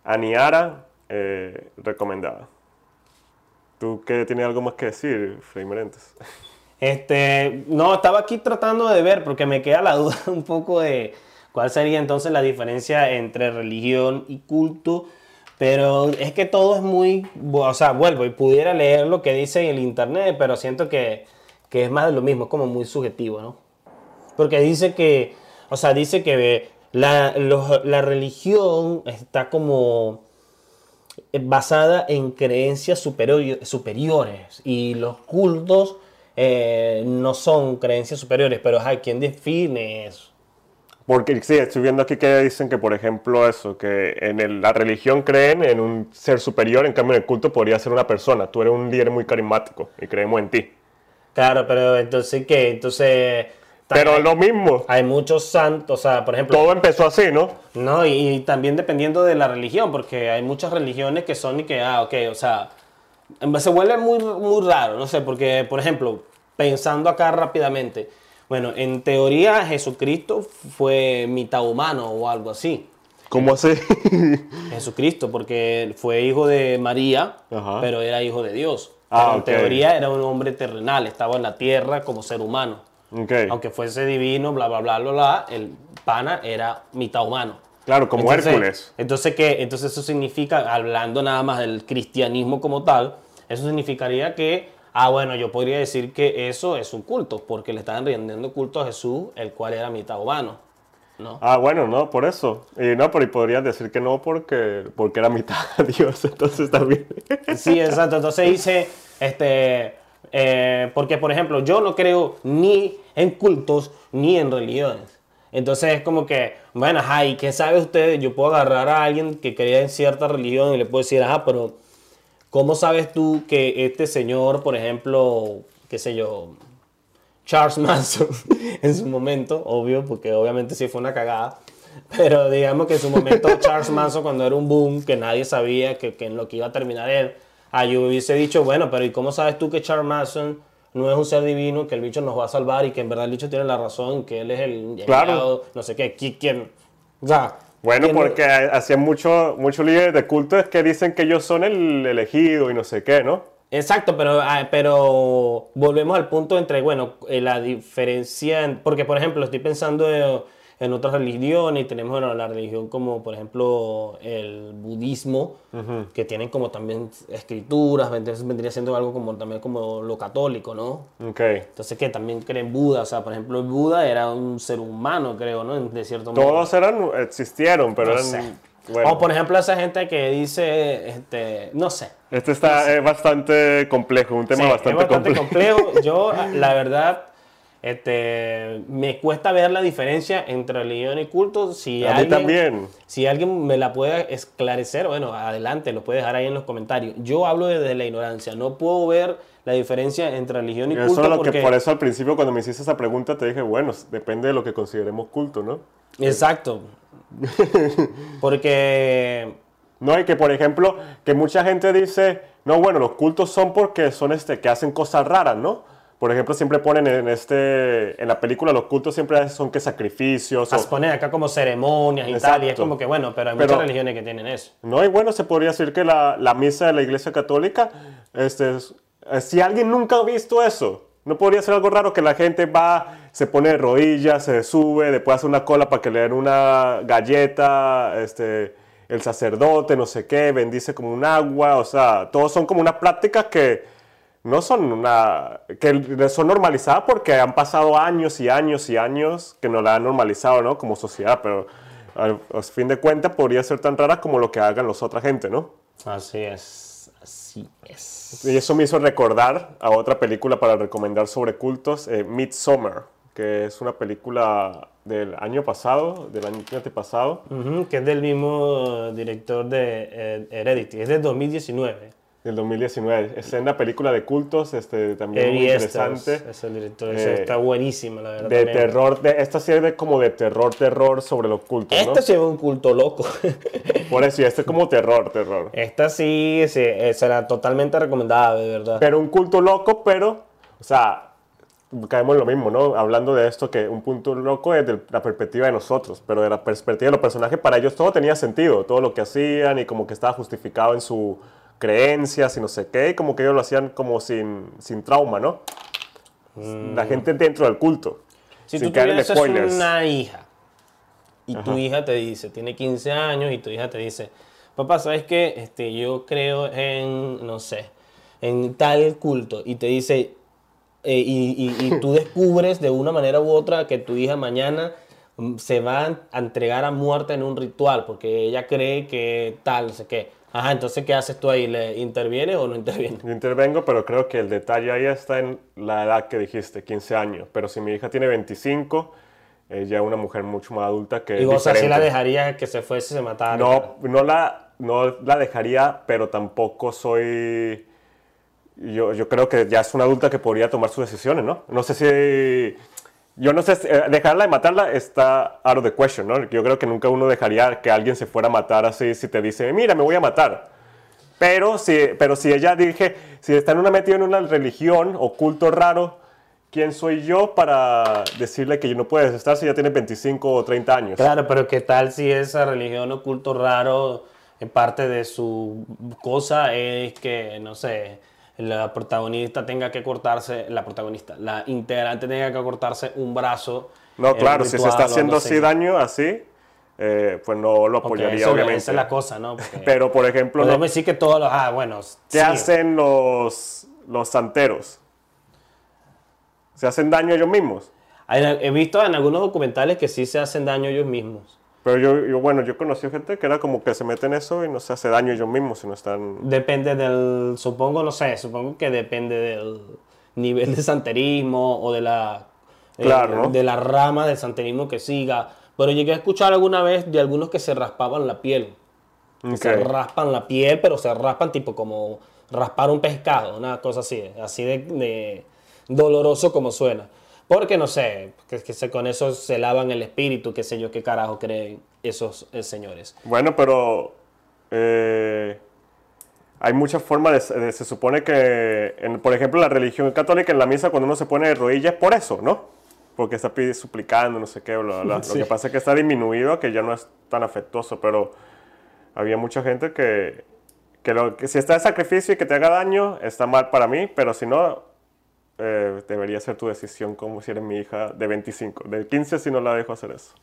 Aniara, eh, recomendada. ¿Tú qué tienes algo más que decir, Frei Merentes? Este, no, estaba aquí tratando de ver, porque me queda la duda un poco de cuál sería entonces la diferencia entre religión y culto. Pero es que todo es muy, o sea, vuelvo y pudiera leer lo que dice en el internet, pero siento que, que es más de lo mismo, es como muy subjetivo, ¿no? Porque dice que o sea, dice que la, la religión está como basada en creencias superiores y los cultos eh, no son creencias superiores, pero hay quien define eso. Porque sí, estoy viendo aquí que dicen que, por ejemplo, eso, que en la religión creen en un ser superior, en cambio en el culto podría ser una persona. Tú eres un líder muy carismático y creemos en ti. Claro, pero entonces, ¿qué? Entonces pero es lo mismo. Hay muchos santos, o sea, por ejemplo... Todo empezó así, ¿no? No, y, también dependiendo de la religión, porque hay muchas religiones que son y que, ah, ok, o sea, se vuelve muy, muy raro, no sé, porque, por ejemplo, pensando acá rápidamente, bueno, en teoría Jesucristo fue mitad humano o algo así. ¿Cómo así? Jesucristo, porque fue hijo de María, pero era hijo de Dios. Ah, en teoría era un hombre terrenal, estaba en la tierra como ser humano. Aunque fuese divino, bla, bla, bla, bla, bla, el pana era mitad humano. Claro, como Hércules. Entonces, ¿qué? Entonces eso significa, hablando nada más del cristianismo como tal, eso significaría que, ah, bueno, yo podría decir que eso es un culto, porque le estaban rindiendo culto a Jesús, el cual era mitad humano. ¿no? Ah, bueno, no, por eso. Y no, pero podrías decir que no porque, porque era mitad Dios, entonces también. Sí, exacto. Entonces dice, este, eh, porque, por ejemplo, yo no creo ni en cultos ni en religiones. Entonces es como que, bueno, ajá, ¿y qué sabe usted? Yo puedo agarrar a alguien que crea en cierta religión y le puedo decir, ajá, pero ¿cómo sabes tú que este señor, por ejemplo, qué sé yo, Charles Manson, en su momento, obvio, porque obviamente sí fue una cagada, pero digamos que en su momento Charles Manson, cuando era un boom, que nadie sabía que, que en lo que iba a terminar él, Ah, yo hubiese dicho, bueno, pero ¿y cómo sabes tú que Charles Manson no es un ser divino, que el bicho nos va a salvar y que en verdad el bicho tiene la razón, que él es el claro. no sé qué, quién? O sea, bueno, porque hacían muchos mucho líderes de culto que dicen que ellos son el elegido y no sé qué, ¿no? Exacto, pero, ah, pero volvemos al punto entre, bueno, eh, la diferencia, porque por ejemplo estoy pensando en otras religiones, y tenemos bueno, la religión como por ejemplo el budismo, que tienen como también escrituras, entonces vendría siendo algo como también como lo católico, ¿no? Okay. Entonces que también creen Buda, o sea, por ejemplo el Buda era un ser humano, creo, ¿no? De cierto modo. Todos eran, existieron, pero eran... O por ejemplo esa gente que dice, este, no sé. Este está es bastante complejo, un tema bastante, es bastante complejo. Yo, la verdad, este, me cuesta ver la diferencia entre religión y culto. Si a alguien, mí también. Si alguien me la puede esclarecer, bueno, adelante, lo puede dejar ahí en los comentarios. Yo hablo desde la ignorancia, no puedo ver la diferencia entre religión y, culto. Eso que por eso al principio cuando me hiciste esa pregunta te dije, bueno, depende de lo que consideremos culto, ¿no? Exacto. porque... No, hay que por ejemplo, que mucha gente dice, no, bueno, los cultos son porque son este, que hacen cosas raras, ¿no? Por ejemplo, siempre ponen en este en la película los cultos siempre son que sacrificios. Las ponen acá como ceremonias y tal, y es como que bueno, pero hay muchas religiones que tienen eso. No, y bueno, se podría decir que la, la misa de la iglesia católica, este, eh, si alguien nunca ha visto eso, no podría ser algo raro que la gente va, se pone de rodillas, se sube, después hace una cola para que le den una galleta, este, el sacerdote, no sé qué, bendice como un agua, o sea, todos son como unas prácticas que no son una que son normalizadas porque han pasado años y años y años que no la han normalizado, ¿no? Como sociedad, pero al, fin de cuentas podría ser tan rara como lo que hagan los otra gente, ¿no? Así es, así es. Y eso me hizo recordar a otra película para recomendar sobre cultos, eh, Midsommar, que es una película del año pasado, del año antepasado. que es del mismo director de eh, Heredity, es del 2019. Del 2019. Es una película de cultos, este, también muy interesante. Es, el director, eh, está buenísima, la verdad. De terror, de, esta serie como de terror, terror sobre los cultos, Esta se ve un culto loco. Por eso, este es como terror, terror. Esta sí, sí será totalmente recomendada, de verdad. Pero un culto loco, pero, o sea, caemos en lo mismo, ¿no? Hablando de esto, que un punto loco es de la perspectiva de nosotros, pero de la perspectiva de los personajes, para ellos todo tenía sentido, todo lo que hacían y como que estaba justificado en su creencias y no sé qué, y como que ellos lo hacían como sin, sin trauma, ¿no? La mm. gente dentro del culto. Si tú tuvieras una hija y tu hija te dice, tiene 15 años y tu hija te dice, papá, ¿sabes qué? Este, yo creo en, no sé, en tal culto y te dice, eh, y, tú descubres de una manera u otra que tu hija mañana mm, se va a entregar a muerte en un ritual porque ella cree que tal, no sé qué. Ajá, entonces, ¿qué haces tú ahí? ¿Le interviene o no interviene? intervengo, pero creo que el detalle ahí está en la edad que dijiste, 15 años. Pero si mi hija tiene 25, ella es una mujer mucho más adulta que. Y vos así la dejaría que se fuese y se matara. No, no la, no la dejaría, pero tampoco soy yo, yo creo que ya es una adulta que podría tomar sus decisiones, ¿no? No sé si... Yo no sé, eh, dejarla y matarla está out of the question, ¿no? Yo creo que nunca uno dejaría que alguien se fuera a matar así si te dice, mira, me voy a matar. Pero si, pero si ella dije, si está en una metida en una religión o culto raro, ¿quién soy yo para decirle que no puedes estar si ya tiene 25 o 30 años? Claro, pero ¿qué tal si esa religión o culto raro, en parte de su cosa es que, no sé, la protagonista tenga que cortarse, la protagonista, la integrante tenga que cortarse un brazo. No, claro, si se está haciendo así daño, así, eh, pues no lo apoyaría, obviamente. Esa es la cosa, ¿no? Pero, por ejemplo... No me sí que todos los... Ah, bueno... ¿Qué hacen los, los santeros? ¿Se hacen daño ellos mismos? He visto en algunos documentales que sí se hacen daño ellos mismos. Pero yo, yo, bueno, yo conocí gente que era como que se mete en eso y no se hace daño ellos mismos si no están... Depende del, supongo, no sé, supongo que depende del nivel de santerismo o de la, eh, de la rama del santerismo que siga. Pero llegué a escuchar alguna vez de algunos que se raspaban la piel. se raspan la piel, pero se raspan tipo como raspar un pescado, una cosa así, así de doloroso como suena. Porque no sé, que, que con eso se lavan el espíritu, qué sé yo, qué carajo creen esos eh, señores. Bueno, pero eh, hay muchas formas de, se supone que, en, por ejemplo, la religión católica en la misa cuando uno se pone de rodillas es por eso, ¿no? Porque está suplicando, no sé qué, bla, bla. Lo que pasa es que está disminuido, que ya no es tan afectuoso, pero había mucha gente que, que, lo, que si está de sacrificio y que te haga daño, está mal para mí, pero si no, eh, debería ser tu decisión como si eres mi hija de 25. De 15 si no la dejo hacer eso.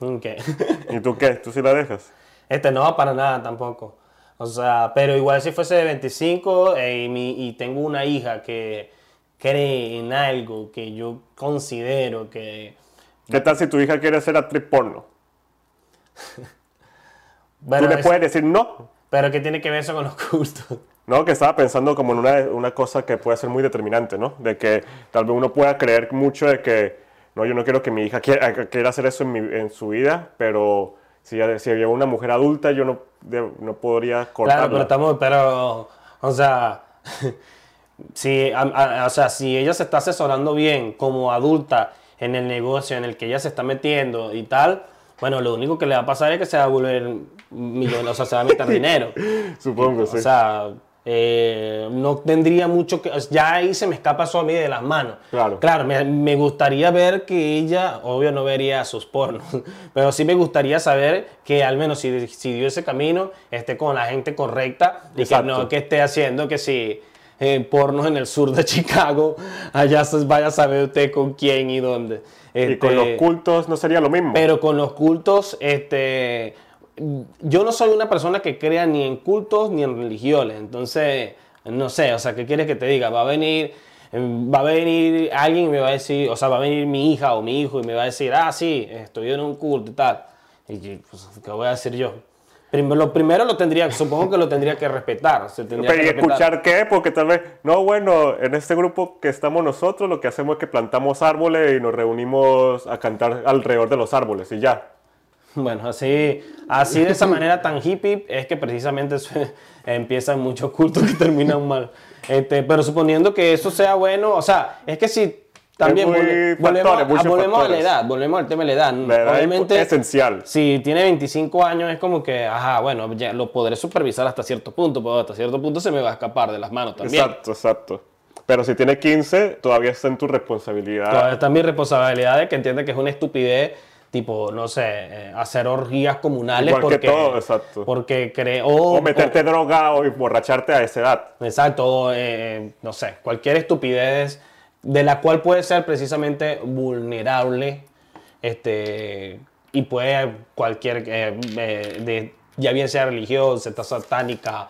Okay. ¿Y tú qué? ¿Tú sí la dejas? Este no, para nada tampoco. O sea, pero igual si fuese de 25 eh, y, y, tengo una hija que cree en algo que yo considero que... ¿Qué tal si tu hija quiere ser actriz porno? tú le puedes decir no. Pero ¿qué tiene que ver eso con los cultos? No, que estaba pensando como en una, una, cosa que puede ser muy determinante, ¿no? De que tal vez uno pueda creer mucho de que, no, yo no quiero que mi hija quiera, quiera hacer eso en, mi, en, su vida, pero si, si lleva una mujer adulta, yo no, no podría cortarla. Claro, pero estamos, pero, o sea, si, o sea, si ella se está asesorando bien como adulta en el negocio en el que ella se está metiendo y tal, bueno, lo único que le va a pasar es que se va a volver millón, o sea, se va a meter dinero. Supongo, sí. O sea, eh, no tendría mucho que... Ya ahí se me escapa eso a mí de las manos. Claro. Claro, me, gustaría ver que ella, obvio no vería sus pornos, pero sí me gustaría saber que al menos si, si dio ese camino, esté con la gente correcta y que no que esté haciendo que si... Eh, pornos en el sur de Chicago, allá vaya a saber usted con quién y dónde. y con los este, cultos no sería lo mismo. Pero con los cultos, este, yo no soy una persona que crea ni en cultos ni en religiones, entonces, no sé, o sea, ¿qué quieres que te diga? Va a venir, va a venir alguien y me va a decir, o sea, va a venir mi hija o mi hijo y me va a decir, ah, sí, estoy en un culto y tal. Y pues, ¿qué voy a decir yo? lo primero lo tendría, supongo que lo tendría que respetar. Se tendría Pero, ¿y escuchar qué? Porque tal vez, no, bueno, en este grupo que estamos nosotros, lo que hacemos es que plantamos árboles y nos reunimos a cantar alrededor de los árboles y ya. Bueno, así, así de esa manera tan hippie es que precisamente empiezan muchos cultos que terminan mal. Este, pero suponiendo que eso sea bueno, o sea, es que si también volvemos, a la edad, volvemos al tema de la edad. La Obviamente, es esencial. Si tiene 25 años es como que, ajá, bueno, ya lo podré supervisar hasta cierto punto, pero hasta cierto punto se me va a escapar de las manos también. Exacto, exacto. Pero si tiene 15, todavía está en tu responsabilidad. Todavía está en mi responsabilidad de que entiende que es una estupidez tipo, no sé, eh, hacer orgías comunales Igual porque, que todo, exacto. porque creo... O, meterte droga o emborracharte a esa edad. Exacto, o, eh, no sé, cualquier estupidez de la cual puede ser precisamente vulnerable este, y puede cualquier, eh, de, ya bien sea religiosa, satánica,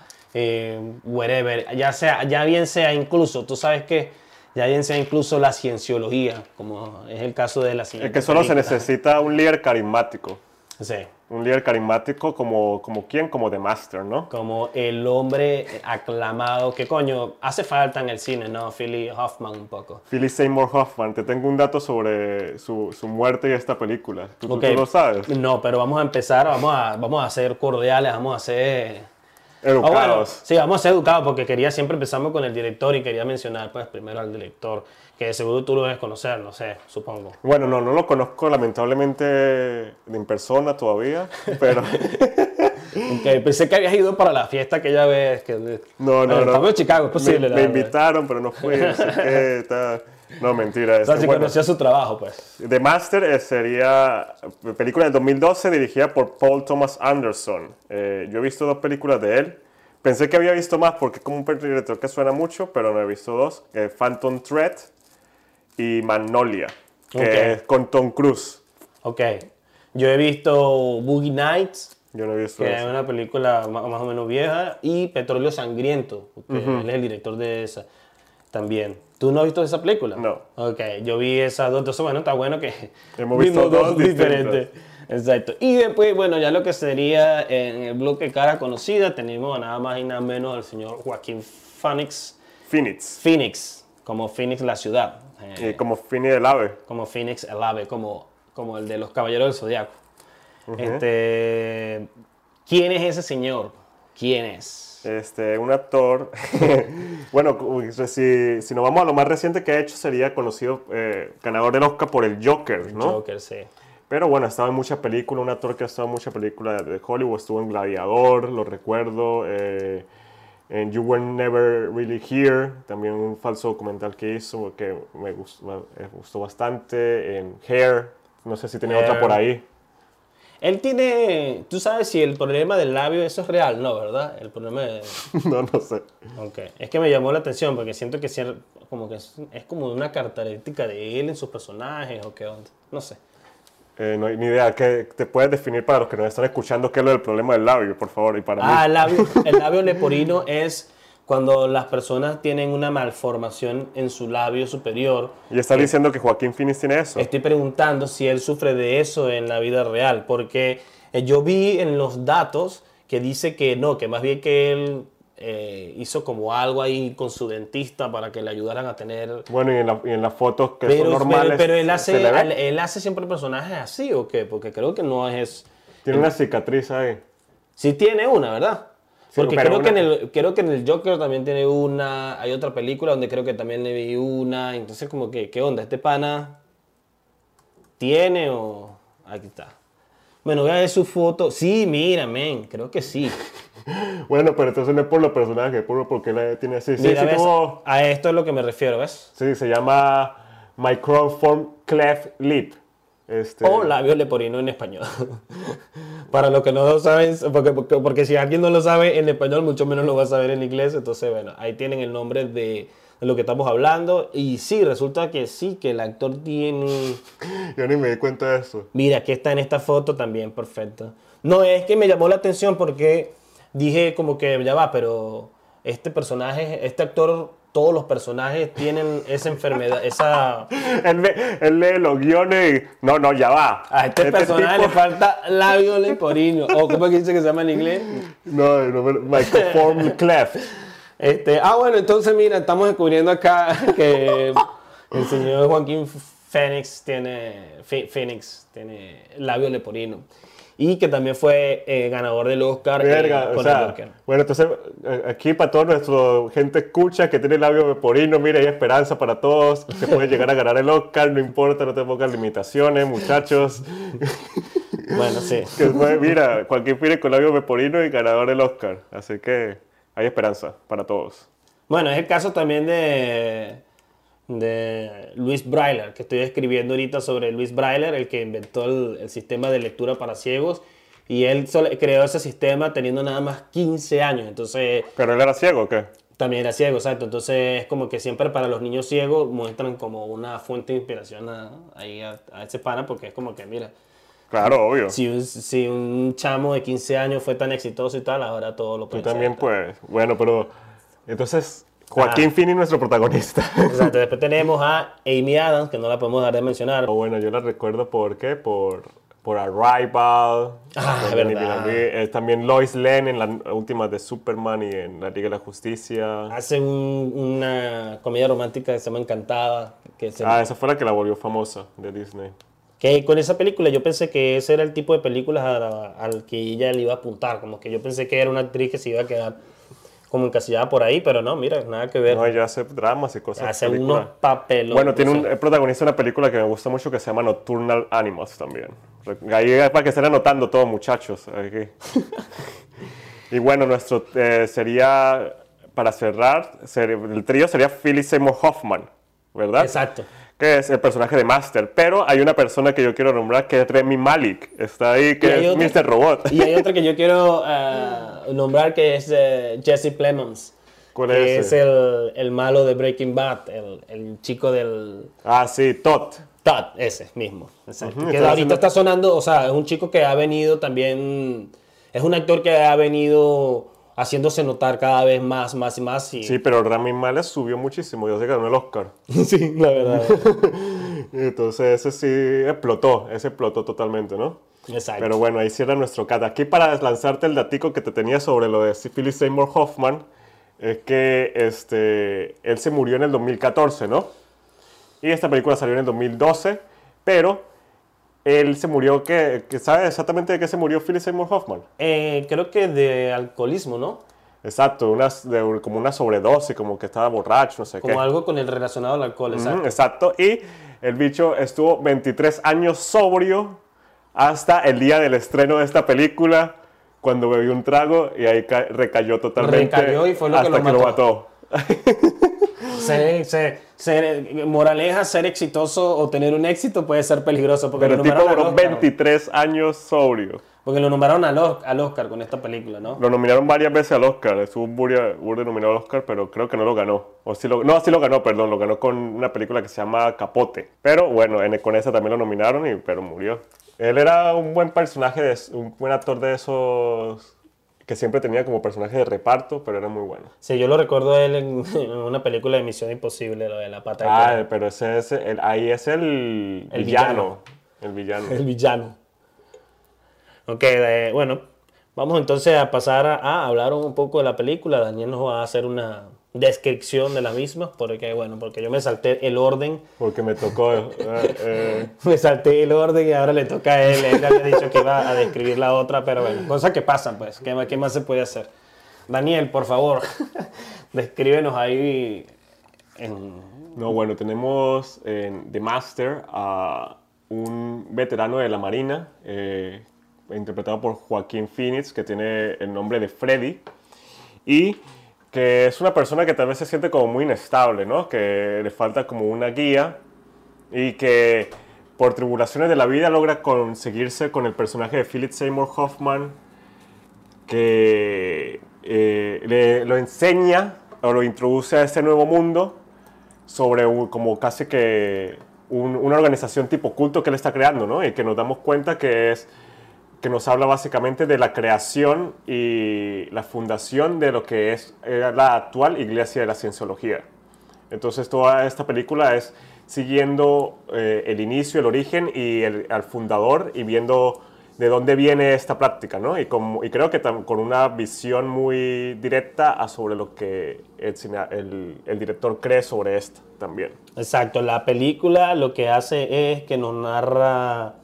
whatever, ya, sea, ya bien sea incluso, tú sabes que ya bien sea incluso la cienciología, como es el caso de la ciencia. Es que solo se necesita un líder carismático. Sí. Un líder carismático como, como quién, como The Master, ¿no? Como el hombre aclamado, que coño, hace falta en el cine, ¿no? Philly Hoffman un poco. Philly Seymour Hoffman, te tengo un dato sobre su, su muerte y esta película. ¿Tú, ¿Tú, lo sabes? No, pero vamos a empezar, vamos a, vamos a ser cordiales, vamos a ser Educados. sí, vamos a ser educados porque quería siempre empezamos con el director y quería mencionar pues primero al director, que seguro tú lo debes conocer, no sé, supongo. Bueno, no, no lo conozco lamentablemente en persona todavía, pero... pensé que habías ido para la fiesta aquella vez. Que... No, no, no. Estamos en Chicago, es posible. Me, invitaron, pero no fui, así que No, mentira. O sea, si conocía su trabajo, pues. The Master eh, sería película del 2012 dirigida por Paul Thomas Anderson. Eh, yo he visto dos películas de él. Pensé que había visto más porque es como un director que suena mucho, pero no he visto dos. Phantom Thread y Magnolia, que es con Tom Cruise. Ok. Yo he visto Boogie Nights. Yo no he visto Que es una película más, o menos vieja. Y Petróleo Sangriento, él es el director de esa también. ¿Tú no has visto esa película? No. Ok, yo vi esas dos, entonces bueno, está bueno que hemos visto dos, diferentes. Exacto. Y después, bueno, ya lo que sería en el bloque cara conocida, tenemos nada más y nada menos al señor Joaquín Phoenix. Phoenix. Phoenix, como Phoenix la ciudad. y como Phoenix el ave. Como Phoenix el ave, como, como el de los Caballeros del Zodiaco. este, ¿Quién es ese señor? ¿Quién es? Este, un actor, bueno, si, si nos vamos a lo más reciente que ha hecho, sería conocido eh, ganador del Oscar por el Joker, ¿no? Joker, sí. Pero bueno, ha estado en muchas películas, un actor que ha estado en muchas películas de Hollywood, estuvo en Gladiador, lo recuerdo, eh, en You Were Never Really Here, también un falso documental que hizo que me gustó, me gustó bastante, en Hair, no sé si tiene otra por ahí. Él tiene, tú sabes si el problema del labio, eso es real, ¿no? ¿Verdad? El problema de... no, no sé. Ok, es que me llamó la atención porque siento que, como que es, como una característica de él en sus personajes o qué onda, no sé. Eh, no hay ni idea. ¿Qué te puedes definir para los que nos están escuchando qué es lo del problema del labio, por favor? Y para ah, el labio, el labio leporino es cuando las personas tienen una malformación en su labio superior. Y está diciendo que Joaquín Phoenix tiene eso. Estoy preguntando si él sufre de eso en la vida real, porque eh, yo vi en los datos que dice que no, que más bien que él eh, hizo como algo ahí con su dentista para que le ayudaran a tener... Bueno, y en, las fotos que son normales... Pero, él, hace, él hace siempre personajes así, ¿o qué? Porque creo que no es... Tiene una cicatriz ahí. Sí tiene una, ¿verdad? Porque creo, que en el, creo que en el Joker también tiene una. Hay otra película donde creo que también le vi una. Entonces, como que, ¿qué onda? ¿Este pana tiene o.? Aquí está. Bueno, voy a ver su foto. Sí, mira, men, creo que sí. bueno, pero entonces no es por los personajes, es por porque él tiene así. Sí, sí, A esto es lo que me refiero, ¿ves? Sí, se llama Microform Cleft Lip. Este... O labio leporino en español. Para los que no lo saben, porque, porque, si alguien no lo sabe en español, mucho menos lo va a saber en inglés. Entonces, bueno, ahí tienen el nombre de, lo que estamos hablando. Y sí, resulta que sí, que el actor tiene... Yo ni me di cuenta de eso. Mira, aquí está en esta foto también, perfecto. No, es que me llamó la atención porque dije como que ya va, pero este personaje, este actor todos los personajes tienen esa enfermedad, esa... él, lee, los guiones y... No, no, ya va. A este, este personaje le falta labio leporino. ¿O cómo es que dice que se llama en inglés? No, no microform cleft. Este, ah, bueno, entonces mira, estamos descubriendo acá que el señor Joaquín Phoenix tiene, Phoenix tiene labio leporino y que también fue eh, ganador del Oscar. Verga, o sea, bueno, entonces eh, aquí para toda nuestra gente escucha que tiene labio leporino, mira, hay esperanza para todos, se puede llegar a ganar el Oscar, no importa, no te pongas limitaciones, muchachos. bueno, sí. mira, cualquier pide con labio leporino y ganador del Oscar, así que hay esperanza para todos. Bueno, es el caso también de de Luis Brailler, que estoy escribiendo ahorita sobre Luis Brailler, el que inventó el, sistema de lectura para ciegos. Y él creó ese sistema teniendo nada más 15 años. Entonces, ¿Pero él era ciego o qué? También era ciego, exacto. Entonces es como que siempre para los niños ciegos muestran como una fuente de inspiración a, ahí a, ese pana porque es como que, mira, Claro, obvio. Si un, si un chamo de 15 años fue tan exitoso y tal, ahora todo lo puede Tú también puedes. Bueno, pero entonces Joaquín ah. Nuestro protagonista. Exacto, después tenemos a Amy Adams, que no la podemos dar de mencionar. Oh, bueno, yo la recuerdo por qué, por, por Arrival. Ah, es verdad. Es también Lois Lane en la última de Superman y en la Liga de la Justicia. Hace una comedia romántica que se llama Encantada. Que ah, esa fue la que la volvió famosa de Disney. Que con esa película yo pensé que ese era el tipo de películas al que ella le iba a apuntar. Como que yo pensé que era una actriz que se iba a quedar como encasillada por ahí, pero no, mira, nada que ver. No, ella hace dramas y cosas. Hace unos papeles. Bueno, tiene un protagonista de una película que me gusta mucho que se llama Nocturnal Animals también. Ahí para que estén anotando todos, muchachos. y bueno, nuestro eh, sería, para cerrar, el trío sería Philip Seymour Hoffman, ¿verdad? Exacto que es el personaje de Master. Pero hay una persona que yo quiero nombrar que es Remy Malik. Está ahí, que es Mr. Robot. Y hay otra que yo quiero uh, nombrar que es uh, Jesse Plemons. ¿Cuál que es? el, el, malo de Breaking Bad, el, el, chico del... Ah, sí, Todd. Todd, ese mismo. que ahorita está sonando, o sea, es un chico que ha venido también... Es un actor que ha venido haciéndose notar cada vez más, más y más. Sí, pero Rami Malek subió muchísimo, yo sé que ganó el Oscar. sí, la verdad. Entonces ese sí explotó, ese explotó totalmente, ¿no? Exacto. Pero bueno, ahí cierra nuestro cat. Aquí para lanzarte el datico que te tenía sobre lo de Philip Seymour Hoffman, es que este, él se murió en el 2014, ¿no? Y esta película salió en el 2012, pero él se murió, ¿qué? ¿sabe exactamente de qué se murió Philip Seymour Hoffman? Eh, creo que de alcoholismo, ¿no? Exacto, una, como una sobredosis, como que estaba borracho, no sé qué. Como algo con el relacionado al alcohol, exacto. exacto, y el bicho estuvo 23 años sobrio hasta el día del estreno de esta película, cuando bebió un trago y ahí recayó totalmente. Recayó y fue lo hasta que lo mató. Sí, sí ser, moraleja, ser exitoso o tener un éxito puede ser peligroso. Porque Pero el tipo duró 23 años sobrio. Porque lo nombraron al, al, Oscar con esta película, ¿no? Lo nominaron varias veces al Oscar. Estuvo Burde nominado al Oscar, pero creo que no lo ganó. O sí lo, no, sí lo ganó, perdón. Lo ganó con una película que se llama Capote. Pero bueno, con esa también lo nominaron, y, pero murió. Él era un buen personaje, un buen actor de esos que siempre tenía como personaje de reparto, pero era muy bueno. Sí, yo lo recuerdo a él en, una película de Misión Imposible, lo de la pata de Ah, pero ese es el, ahí es el, el villano. El villano. El villano. Ok, bueno, vamos entonces a pasar a, hablar un poco de la película. Daniel nos va a hacer una, descripción de la misma, porque bueno, porque yo me salté el orden. Porque me tocó. Eh, eh. me salté el orden y ahora le toca a él. Él había dicho que iba a describir la otra, pero bueno, cosas que pasan, pues. ¿Qué, qué más se puede hacer? Daniel, por favor, descríbenos ahí. No, bueno, tenemos en The Master a un veterano de la Marina, eh, interpretado por Joaquín Phoenix, que tiene el nombre de Freddy. Y que es una persona que tal vez se siente como muy inestable, ¿no? Que le falta como una guía y que por tribulaciones de la vida logra conseguirse con el personaje de Philip Seymour Hoffman, que eh, le, lo enseña o lo introduce a este nuevo mundo sobre como casi que una organización tipo culto que él está creando, ¿no? Y que nos damos cuenta que es que nos habla básicamente de la creación y la fundación de lo que es la actual Iglesia de la Cienciología. Entonces toda esta película es siguiendo eh, el inicio, el origen y el, al fundador y viendo de dónde viene esta práctica, ¿no? Y, y creo que con una visión muy directa sobre lo que el, el, director cree sobre esto también. Exacto, la película lo que hace es que nos narra,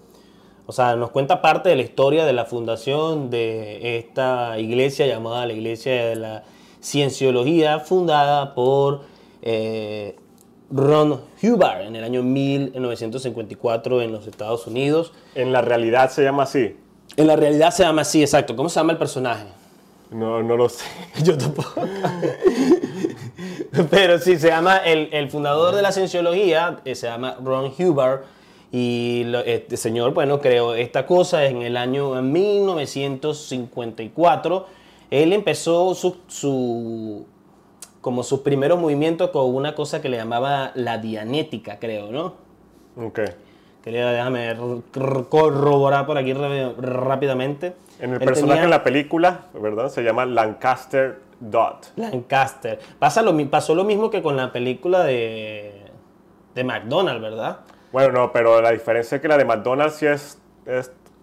o sea, nos cuenta parte de la historia de la fundación de esta iglesia llamada la Iglesia de la Cienciología, fundada por eh, Ron Hubbard en el año 1954 en los Estados Unidos. En la realidad se llama así. En la realidad se llama así, exacto. ¿Cómo se llama el personaje? No, no lo sé. Yo tampoco. Pero sí, se llama el, fundador de la cienciología, eh, se llama Ron Hubbard. Y este señor, bueno, creó esta cosa en el año 1954. Él empezó su como sus primeros movimientos con una cosa que le llamaba la dianética, creo, ¿no? Ok. Quería, déjame corroborar por aquí rápidamente. En el personaje en la película, ¿verdad? Se llama Lancaster Dot. Lancaster. Pasa lo, pasó lo mismo que con la película de, de McDonald's, ¿verdad? Bueno, no, pero la diferencia es que la de McDonald's sí es,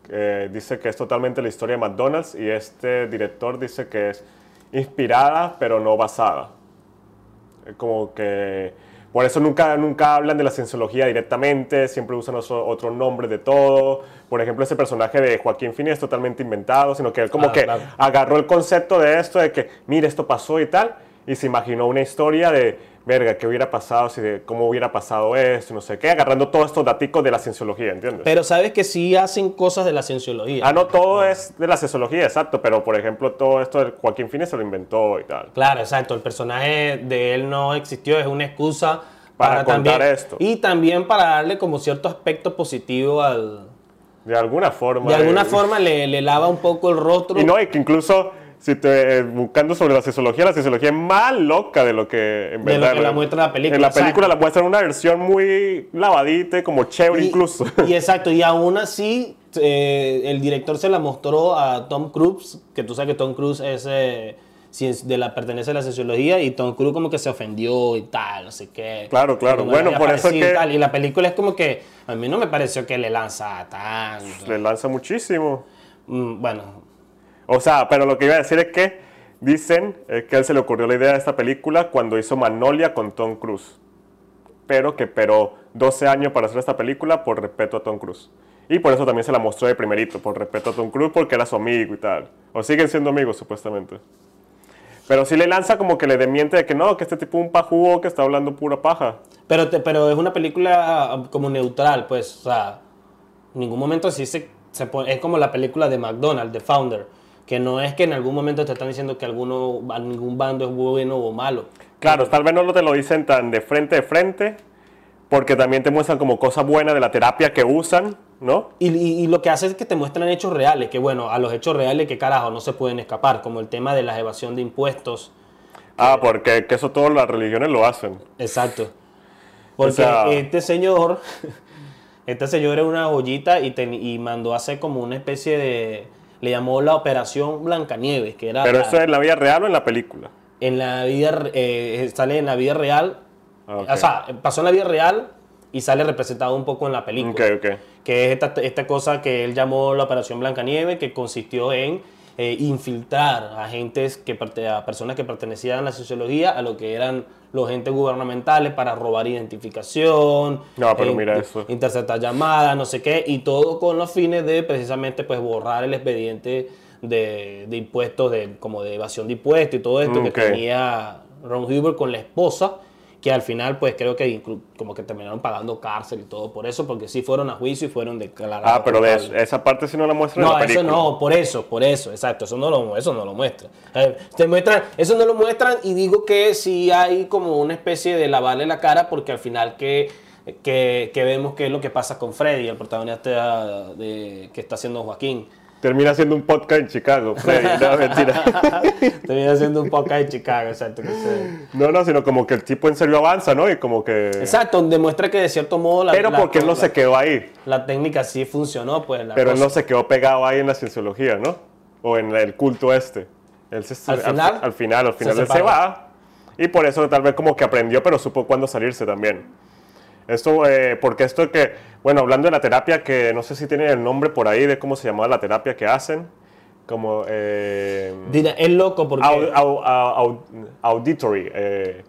eh, dice que es totalmente la historia de McDonald's y este director dice que es inspirada pero no basada. Como que por eso nunca, nunca hablan de la cienciología directamente, siempre usan otro, nombre de todo. Por ejemplo, ese personaje de Joaquín Phoenix es totalmente inventado, sino que él como que agarró el concepto de esto, de que, mire, esto pasó y tal, y se imaginó una historia de verga, ¿qué hubiera pasado si de cómo hubiera pasado esto, no sé qué, agarrando todos estos datos de la cienciología, ¿entiendes? Pero sabes que sí hacen cosas de la cienciología. Ah, no, todo es de la cienciología, exacto, pero por ejemplo, todo esto de Joaquín Phoenix se lo inventó y tal. Claro, exacto, el personaje de él no existió, es una excusa para, contar esto. Y también para darle como cierto aspecto positivo al... De alguna forma. De alguna forma le, le lava un poco el rostro. Y no, y que incluso si te, eh, buscando sobre la sociología, la sociología es más loca de lo que en verdad. De lo que la muestra la película. En la película la muestran una versión muy lavadita, como chévere incluso. Y exacto, y aún así eh, el director se la mostró a Tom Cruise, que tú sabes que Tom Cruise es eh, de la pertenece a la sociología y Tom Cruise como que se ofendió y tal, no sé qué. Claro, claro. Bueno, por eso que... Y, y la película es como que a mí no me pareció que le lanza tanto. Le lanza muchísimo. Mm, bueno, o sea, pero lo que iba a decir es que dicen eh, que a él se le ocurrió la idea de esta película cuando hizo Magnolia con Tom Cruise. Pero que esperó 12 años para hacer esta película por respeto a Tom Cruise. Y por eso también se la mostró de primerito, por respeto a Tom Cruise, porque era su amigo y tal. O siguen siendo amigos, supuestamente. Pero sí le lanza como que le demiente de que no, que este tipo es un pajugo que está hablando pura paja. Pero, pero es una película ah, como neutral, pues, o sea, en ningún momento así se, es como la película de McDonald's, de Founder que no es que en algún momento te están diciendo que alguno, algún bando es bueno o malo. Claro, tal vez no te lo dicen tan de frente de frente, porque también te muestran como cosas buenas de la terapia que usan, ¿no? Y, lo que hace es que te muestran hechos reales, que bueno, a los hechos reales que carajo no se pueden escapar, como el tema de la evasión de impuestos. Ah, porque que eso todas las religiones lo hacen. Exacto. Porque este señor, este señor era una joyita y, y mandó a hacer como una especie de le llamó la Operación Blancanieves, que era... ¿Pero eso es en la vida real o en la película? En la vida, eh, sale en la vida real, ah, o sea, pasó en la vida real y sale representado un poco en la película. Que es esta, esta cosa que él llamó la Operación Blancanieves, que consistió en eh, infiltrar a agentes, que, a personas que pertenecían a la sociología, a lo que eran los entes gubernamentales para robar identificación, no, pero mira eso. interceptar llamadas, no sé qué, y todo con los fines de precisamente pues borrar el expediente de, de impuestos, de, como de evasión de impuestos y todo esto que tenía Ron Huber con la esposa que al final pues creo que como que terminaron pagando cárcel y todo por eso, porque sí fueron a juicio y fueron declarados. Ah, pero de esa parte sí no la muestran no, en la película. eso no, por eso, por eso, exacto, eso no lo, eso no lo muestra. Eh, te muestran, eso no lo muestran y digo que sí hay como una especie de lavarle la cara porque al final que, que, que vemos qué es lo que pasa con Freddy, el protagonista de, que está haciendo Joaquín. Termina haciendo un podcast en Chicago, Freddy. No, mentira. Termina haciendo un podcast en Chicago, exacto. No, no, sino como que el tipo en serio avanza, ¿no? Y como que... Exacto, demuestra que de cierto modo la... Pero porque él no se quedó ahí. La técnica sí funcionó, pues. Pero él no se quedó pegado ahí en la cienciología, ¿no? O en el culto este. Él se, al, final, al, final, al final, él se va. Y por eso tal vez como que aprendió, pero supo cuándo salirse también. Esto, eh, porque esto que, bueno, hablando de la terapia, que no sé si tiene el nombre por ahí de cómo se llamaba la terapia que hacen, como... Eh, es loco porque... auditory. Eh,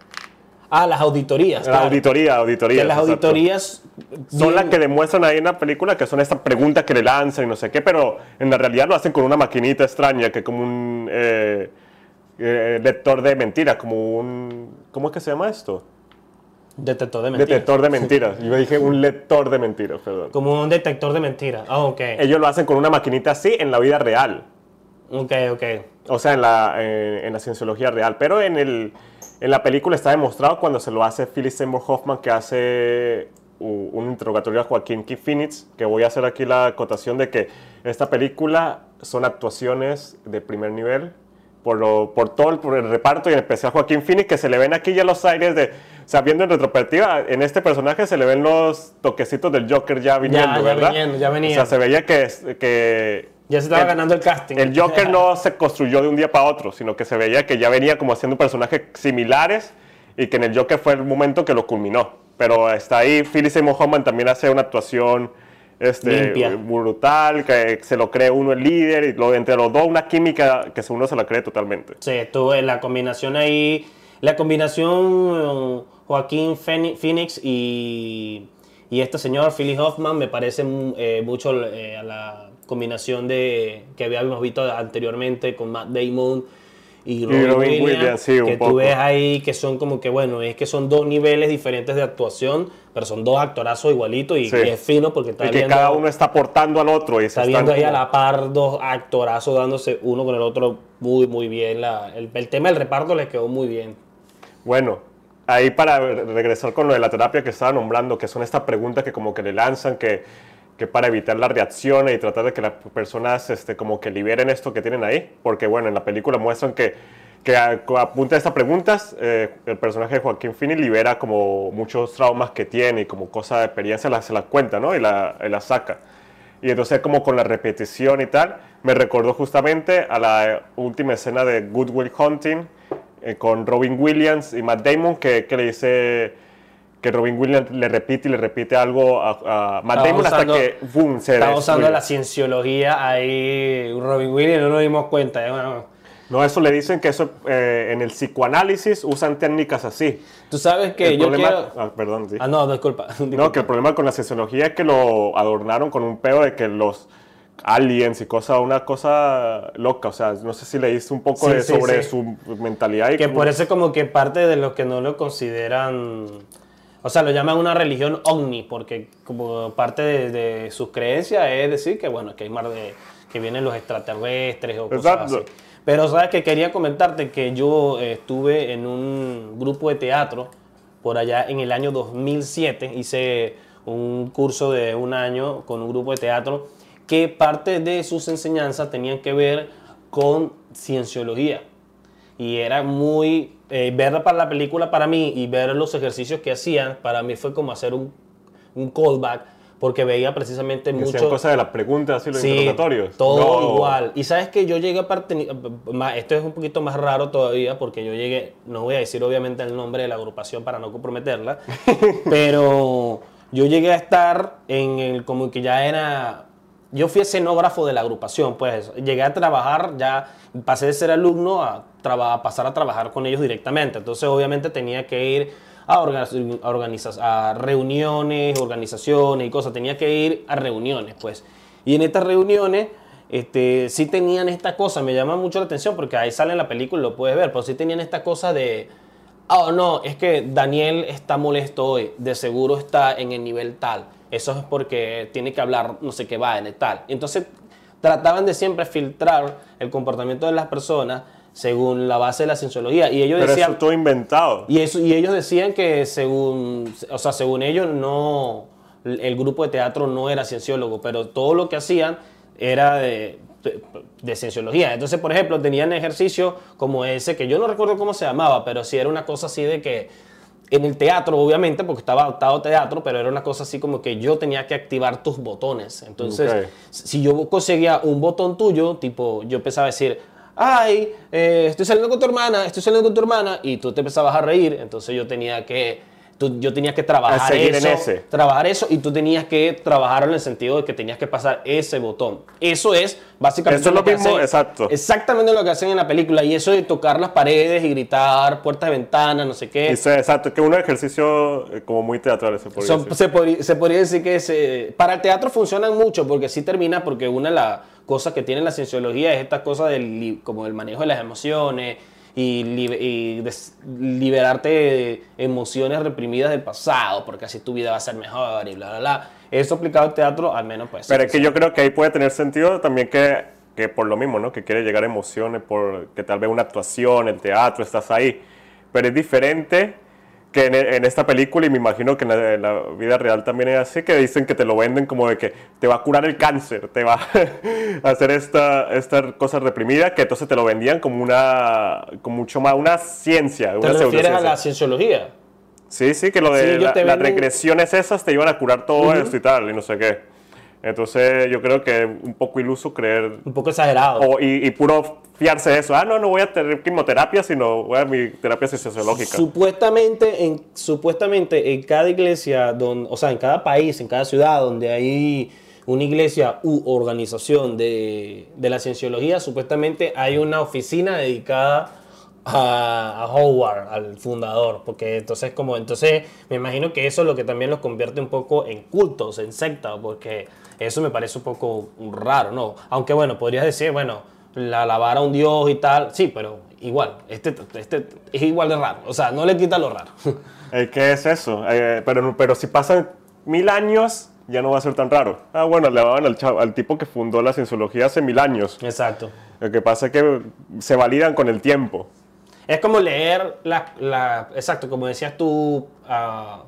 ah, las auditorías. La auditoría, auditoría. las auditorías... Son las que demuestran ahí en la película que son estas preguntas que le lanzan y no sé qué, pero en la realidad lo hacen con una maquinita extraña que como un eh, lector de mentiras, como un... ¿Cómo es que se llama esto? Detector de mentiras. Detector de mentiras. Yo dije un lector de mentiras, perdón. Como un detector de mentiras. Ah, ok. Ellos lo hacen con una maquinita así en la vida real. Ok, ok. O sea, en la, eh, en la cienciología real. Pero en, el, en la película está demostrado cuando se lo hace Philip Seymour Hoffman, que hace un interrogatorio a Joaquín Phoenix, que voy a hacer aquí la acotación de que esta película son actuaciones de primer nivel por, lo, por todo el, por el reparto y en especial Joaquín Phoenix, que se le ven aquí ya los aires de o sea, viendo en retrospectiva, en este personaje se le ven los toquecitos del Joker ya viniendo, ya, ¿verdad? Viniendo, ya venía. O sea, se veía que, que ya se estaba ganando el casting. El Joker no se construyó de un día para otro, sino que se veía que ya venía como haciendo personajes similares y que en el Joker fue el momento que lo culminó. Pero está ahí, Philip Seymour Hoffman también hace una actuación este, brutal, que se lo cree uno el líder, y lo, entre los dos una química que uno se la cree totalmente. Sí, tuve la combinación ahí, la combinación Joaquín Phoenix y, y este señor, Philly Hoffman, me parece eh, mucho eh, a la combinación de que habíamos visto anteriormente con Matt Damon y Robin, Williams, que tú ves ahí que son como que, bueno, es que son dos niveles diferentes de actuación, pero son dos actorazos igualitos y, es fino porque está y que cada uno está aportando al otro. Y está viendo ahí a la par dos actorazos dándose uno con el otro muy, muy bien. La, el, el tema del reparto les quedó muy bien. Bueno, ahí para regresar con lo de la terapia que estaba nombrando, que son estas preguntas que como que le lanzan, que, que para evitar las reacciones y tratar de que las personas este, como que liberen esto que tienen ahí, porque bueno, en la película muestran que, que a, de estas preguntas, eh, el personaje de Joaquín Phoenix libera como muchos traumas que tiene y como cosas de experiencia se las cuenta, ¿no? Y la, y la saca. Y entonces como con la repetición y tal, me recordó justamente a la última escena de Good Will Hunting, eh, con Robin Williams y Matt Damon, que, que, le dice que Robin Williams le repite y le repite algo a, Matt Damon hasta que boom, se Está usando la cienciología ahí, Robin Williams, no nos dimos cuenta. ¿eh? No, eso le dicen que eso eh, en el psicoanálisis usan técnicas así. Tú sabes que yo quiero... Ah, perdón, sí. Ah, no, disculpa, disculpa. No, que el problema con la cienciología es que lo adornaron con un pedo de que los aliens y cosas, una cosa loca. O sea, no sé si leíste un poco sobre su mentalidad. Y que por eso como que parte de los que no lo consideran... O sea, lo llaman una religión ovni, porque como parte de, sus creencias es decir que, bueno, que hay más de... que vienen los extraterrestres o cosas así. Pero sabes que quería comentarte que yo estuve en un grupo de teatro por allá en el año 2007. Hice un curso de un año con un grupo de teatro que parte de sus enseñanzas tenían que ver con cienciología. Y era muy, eh, ver para la película para mí y ver los ejercicios que hacían, para mí fue como hacer un, un callback, porque veía precisamente mucho... cosas de las preguntas y los interrogatorios. Todo igual. Y sabes que yo llegué a parte... Esto es un poquito más raro todavía, porque yo llegué, no voy a decir obviamente el nombre de la agrupación para no comprometerla, pero yo llegué a estar en el, como que ya era yo fui escenógrafo de la agrupación, pues llegué a trabajar, ya pasé de ser alumno a, pasar a trabajar con ellos directamente. Entonces, obviamente, tenía que ir a, a reuniones, organizaciones y cosas. Tenía que ir a reuniones, pues. Y en estas reuniones, este, sí tenían esta cosa, me llama mucho la atención porque ahí sale en la película lo puedes ver, pero sí tenían esta cosa de, oh no, es que Daniel está molesto hoy, de seguro está en el nivel tal eso es porque tiene que hablar no sé qué va en tal. Entonces trataban de siempre filtrar el comportamiento de las personas según la base de la cienciología y ellos Pero decían eso todo inventado y eso y ellos decían que según o sea según ellos no el grupo de teatro no era cienciólogo pero todo lo que hacían era de de cienciología. Entonces, por ejemplo, tenían ejercicios como ese, que yo no recuerdo cómo se llamaba, pero sí era una cosa así de que en el teatro, obviamente, porque estaba adaptado a teatro, pero era una cosa así como que yo tenía que activar tus botones. Entonces, si yo conseguía un botón tuyo, tipo, yo empezaba a decir, ay, eh, estoy saliendo con tu hermana, estoy saliendo con tu hermana, y tú te empezabas a reír, entonces yo tenía que yo tenía que trabajar eso, trabajar eso y tú tenías que trabajarlo en el sentido de que tenías que pasar ese botón. Eso es básicamente lo, mismo, exacto. Exactamente lo que hacen en la película y eso de tocar las paredes y gritar, puertas de ventana, no sé qué. Eso, exacto, que es un ejercicio eh, como muy teatral se podría decir. Se, podría, se podría decir que se, para el teatro funcionan mucho porque sí termina porque una de las cosas que tiene la cienciología es esta cosa del como el manejo de las emociones y, liberarte de emociones reprimidas del pasado, porque así tu vida va a ser mejor y bla, bla, bla. Eso aplicado al teatro, al menos pues. Pero es que yo creo que ahí puede tener sentido también que, que por lo mismo, ¿no? Que quiere llegar a emociones, por que tal vez una actuación, el teatro, estás ahí. Pero es diferente que en, esta película, y me imagino que en la, vida real también es así, que dicen que te lo venden como de que te va a curar el cáncer, te va a hacer esta, esta cosa reprimida, que entonces te lo vendían como una, como mucho más, una ciencia. ¿Te una refieres a la cienciología? Sí, sí, que lo de las regresiones esas te iban a curar todo esto y tal, y no sé qué. Entonces yo creo que un poco iluso creer... Un poco exagerado. O, y, puro fiarse de eso. Ah, no, no voy a tener quimioterapia, sino voy a mi terapia sociológica. Supuestamente en, supuestamente en cada iglesia, donde, o sea, en cada país, en cada ciudad donde hay una iglesia u organización de, de la cienciología, supuestamente hay una oficina dedicada a, Howard, al fundador, porque entonces como entonces me imagino que eso es lo que también los convierte un poco en cultos, en sectas, porque eso me parece un poco raro, ¿no? Aunque bueno, podrías decir, bueno, la alabar a un dios y tal, sí, pero igual, este, este es igual de raro, o sea, no le quita lo raro. ¿Qué es eso? Eh, pero, pero si pasan mil años, ya no va a ser tan raro. Ah, bueno, le daban al, al tipo que fundó la cienciología hace mil años. Exacto. Lo que pasa es que se validan con el tiempo. Es como leer la, la exacto, como decías tú uh,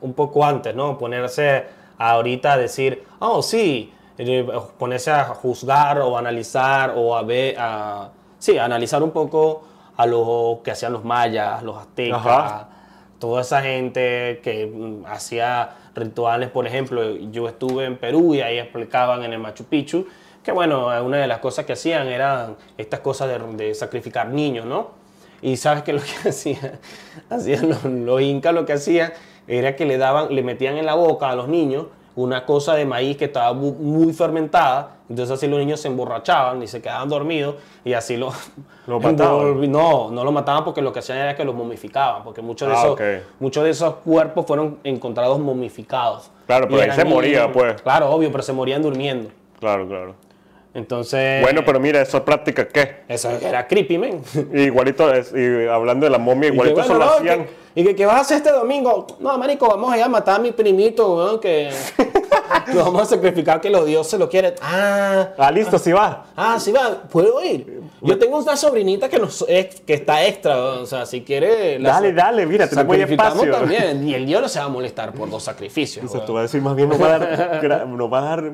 un poco antes, ¿no? Ponerse ahorita a decir, oh, sí, eh, ponerse a juzgar o analizar o a ver, a, sí, analizar un poco a lo que hacían los mayas, los aztecas, toda esa gente que mm, hacía rituales, por ejemplo, yo estuve en Perú y ahí explicaban en el Machu Picchu que bueno, una de las cosas que hacían eran estas cosas de, de sacrificar niños, ¿no? Y sabes que lo que hacían, hacían los, incas lo que hacían era que le daban, le metían en la boca a los niños una cosa de maíz que estaba muy, fermentada, entonces así los niños se emborrachaban y se quedaban dormidos y así lo, ¿Lo mataban. No, no lo mataban porque lo que hacían era que los momificaban, porque muchos de, ah, esos, muchos de esos cuerpos fueron encontrados momificados. Claro, pero ahí se moría, pues. Claro, obvio, pero se morían durmiendo. Claro, claro. Entonces. Bueno, pero mira, ¿eso práctica qué? Eso era creepy, man. igualito, es, y hablando de la momia, igualito eso lo hacían. Y que, ¿qué vas a hacer este domingo? No, marico, vamos a ir a matar a mi primito, weón, que. lo vamos a sacrificar que los dioses lo quieren. Ah, ah listo, sí va. Ah, sí va, puedo ir. Yo tengo una sobrinita que, nos, es, que está extra, o sea, si quiere. Dale, dale, mira, te muy espacio. también. Y el dios no se va a molestar por dos sacrificios. Eso tú vas a decir, más bien nos va a dar, nos va a dar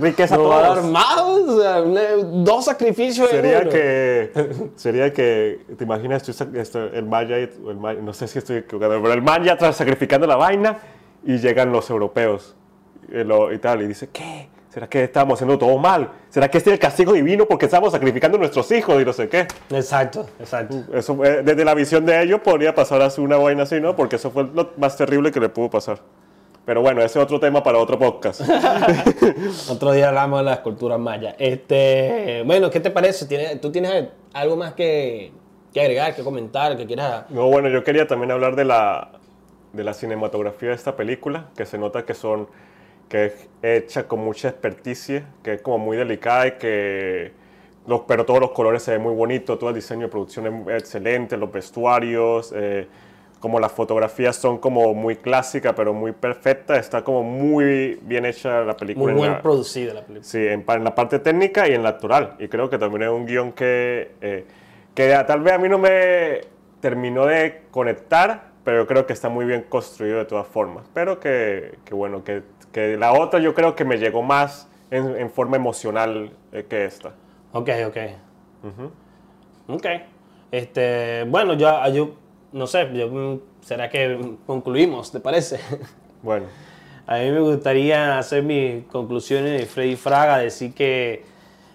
riqueza todos. va a dar más, o sea, dos sacrificios. Sería que, sería que, te imaginas, tú, el maya, el maya, no sé si estoy equivocado, pero el maya está sacrificando la vaina y llegan los europeos y tal, y dice, ¿qué? ¿Será que estamos haciendo todo mal? ¿Será que este es el castigo divino porque estamos sacrificando a nuestros hijos y no sé qué? Exacto, exacto. Eso, eh, desde la visión de ellos podría pasar así una vaina así, ¿no? Porque eso fue lo más terrible que le pudo pasar. Pero bueno, ese es otro tema para otro podcast. otro día hablamos de las culturas mayas. Este, bueno, ¿qué te parece? ¿Tú tienes algo más que, que agregar, que comentar, que quieras...? No, bueno, yo quería también hablar de la, de la cinematografía de esta película, que se nota que son que es hecha con mucha experticia, que es como muy delicada y que los, pero todos los colores se ven muy bonitos, todo el diseño de producción es excelente, los vestuarios, eh, como las fotografías son como muy clásicas pero muy perfectas, está como muy bien hecha la película. Muy bien producida la película. Sí, en, la parte técnica y en la actual. Y creo que también es un guion que, eh, que tal vez a mí no me terminó de conectar, pero creo que está muy bien construido de todas formas. Pero que, que bueno, que que la otra yo creo que me llegó más en, forma emocional eh, que esta. Ok, ok. Ok. Este, bueno, yo, yo no sé, yo, ¿será que concluimos, te parece? Bueno. A mí me gustaría hacer mis conclusiones de Freddy Fraga, decir que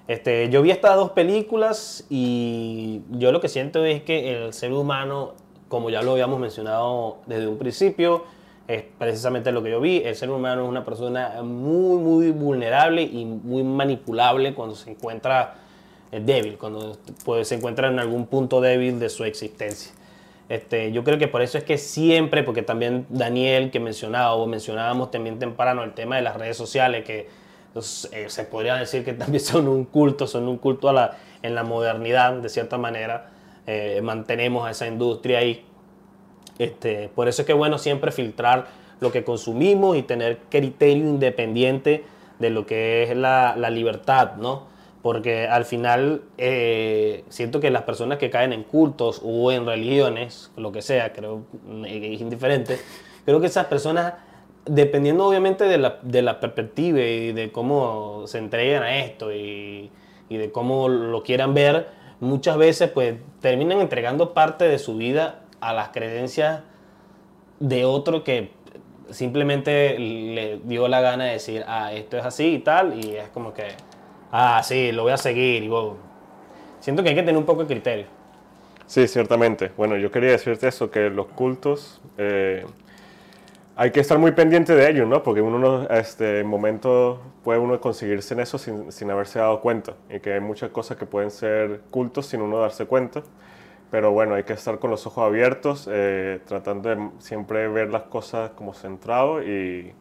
este, yo vi estas dos películas y yo lo que siento es que el ser humano, como ya lo habíamos mencionado desde un principio, es precisamente lo que yo vi. El ser humano es una persona muy, muy vulnerable y muy manipulable cuando se encuentra eh, débil, cuando pues, se encuentra en algún punto débil de su existencia. Este, yo creo que por eso es que siempre, porque también Daniel que mencionaba o mencionábamos también temprano el tema de las redes sociales, que eh, se podría decir que también son un culto, son un culto a la, en la modernidad, de cierta manera, eh, mantenemos a esa industria ahí. Este, por eso es que bueno siempre filtrar lo que consumimos y tener criterio independiente de lo que es la, la libertad, ¿no? porque al final eh, siento que las personas que caen en cultos o en religiones, lo que sea, creo es indiferente, creo que esas personas, dependiendo obviamente de la, de la perspectiva y de cómo se entregan a esto y, y, de cómo lo quieran ver, muchas veces pues terminan entregando parte de su vida a las creencias de otro que simplemente le dio la gana de decir, ah, esto es así y tal, y es como que ah, sí, lo voy a seguir. Y siento que hay que tener un poco de criterio. Sí, ciertamente. Bueno, yo quería decirte eso, que los cultos eh, hay que estar muy pendiente de ellos, ¿no? Porque uno, este, en momento puede uno conseguirse en eso sin, sin, haberse dado cuenta. Y que hay muchas cosas que pueden ser cultos sin uno darse cuenta. Pero bueno, hay que estar con los ojos abiertos, eh, tratando de siempre ver las cosas como centrado y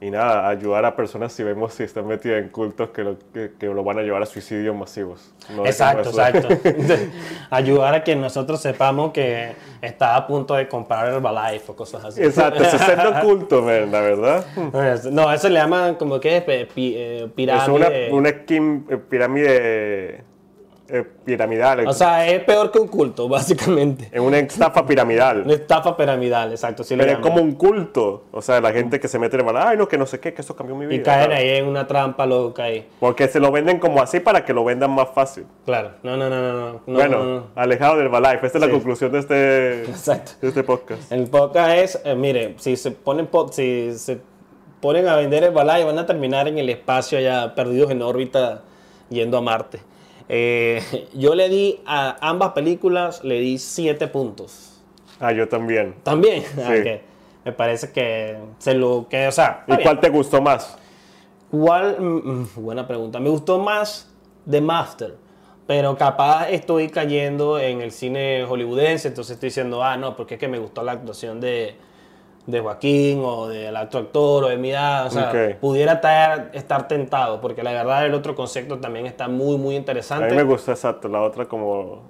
y nada, ayudar a personas si vemos si están metidas en cultos que lo, que, lo van a llevar a suicidios masivos. exacto, exacto. ayudar a quien nosotros sepamos que está a punto de comprar Herbalife o cosas así. Exacto, es ser oculto, la verdad. No, eso le llaman como que es pirámide. Es una, una eh, pirámide eh, piramidal. O sea, es peor que un culto, básicamente. Es una estafa piramidal. una estafa piramidal, exacto. Pero es como un culto. O sea, la gente que se mete en el ay, no, que no sé qué, que eso cambió mi vida. Y caen ahí en una trampa loca ahí. Porque se lo venden como así para que lo vendan más fácil. Claro, no, no, no, no. bueno, alejado del Herbalife. Esta es la conclusión de este, de este podcast. El podcast es, eh, mire, si se ponen, si se ponen a vender el Herbalife, van a terminar en el espacio allá, perdidos en órbita, yendo a Marte. Eh, yo le di a ambas películas, le di 7 puntos. Ah, yo también. También. Sí. Me parece que se lo que, o sea. ¿Y cuál te gustó más? ¿Cuál? Mm, mm, buena pregunta. Me gustó más The Master. Pero capaz estoy cayendo en el cine hollywoodense, entonces estoy diciendo, ah, no, porque es que me gustó la actuación de, de Joaquín o del otro actor o de mi edad, o sea, pudiera estar, estar, tentado, porque la verdad el otro concepto también está muy, muy interesante. A mí me gusta exacto, la otra como,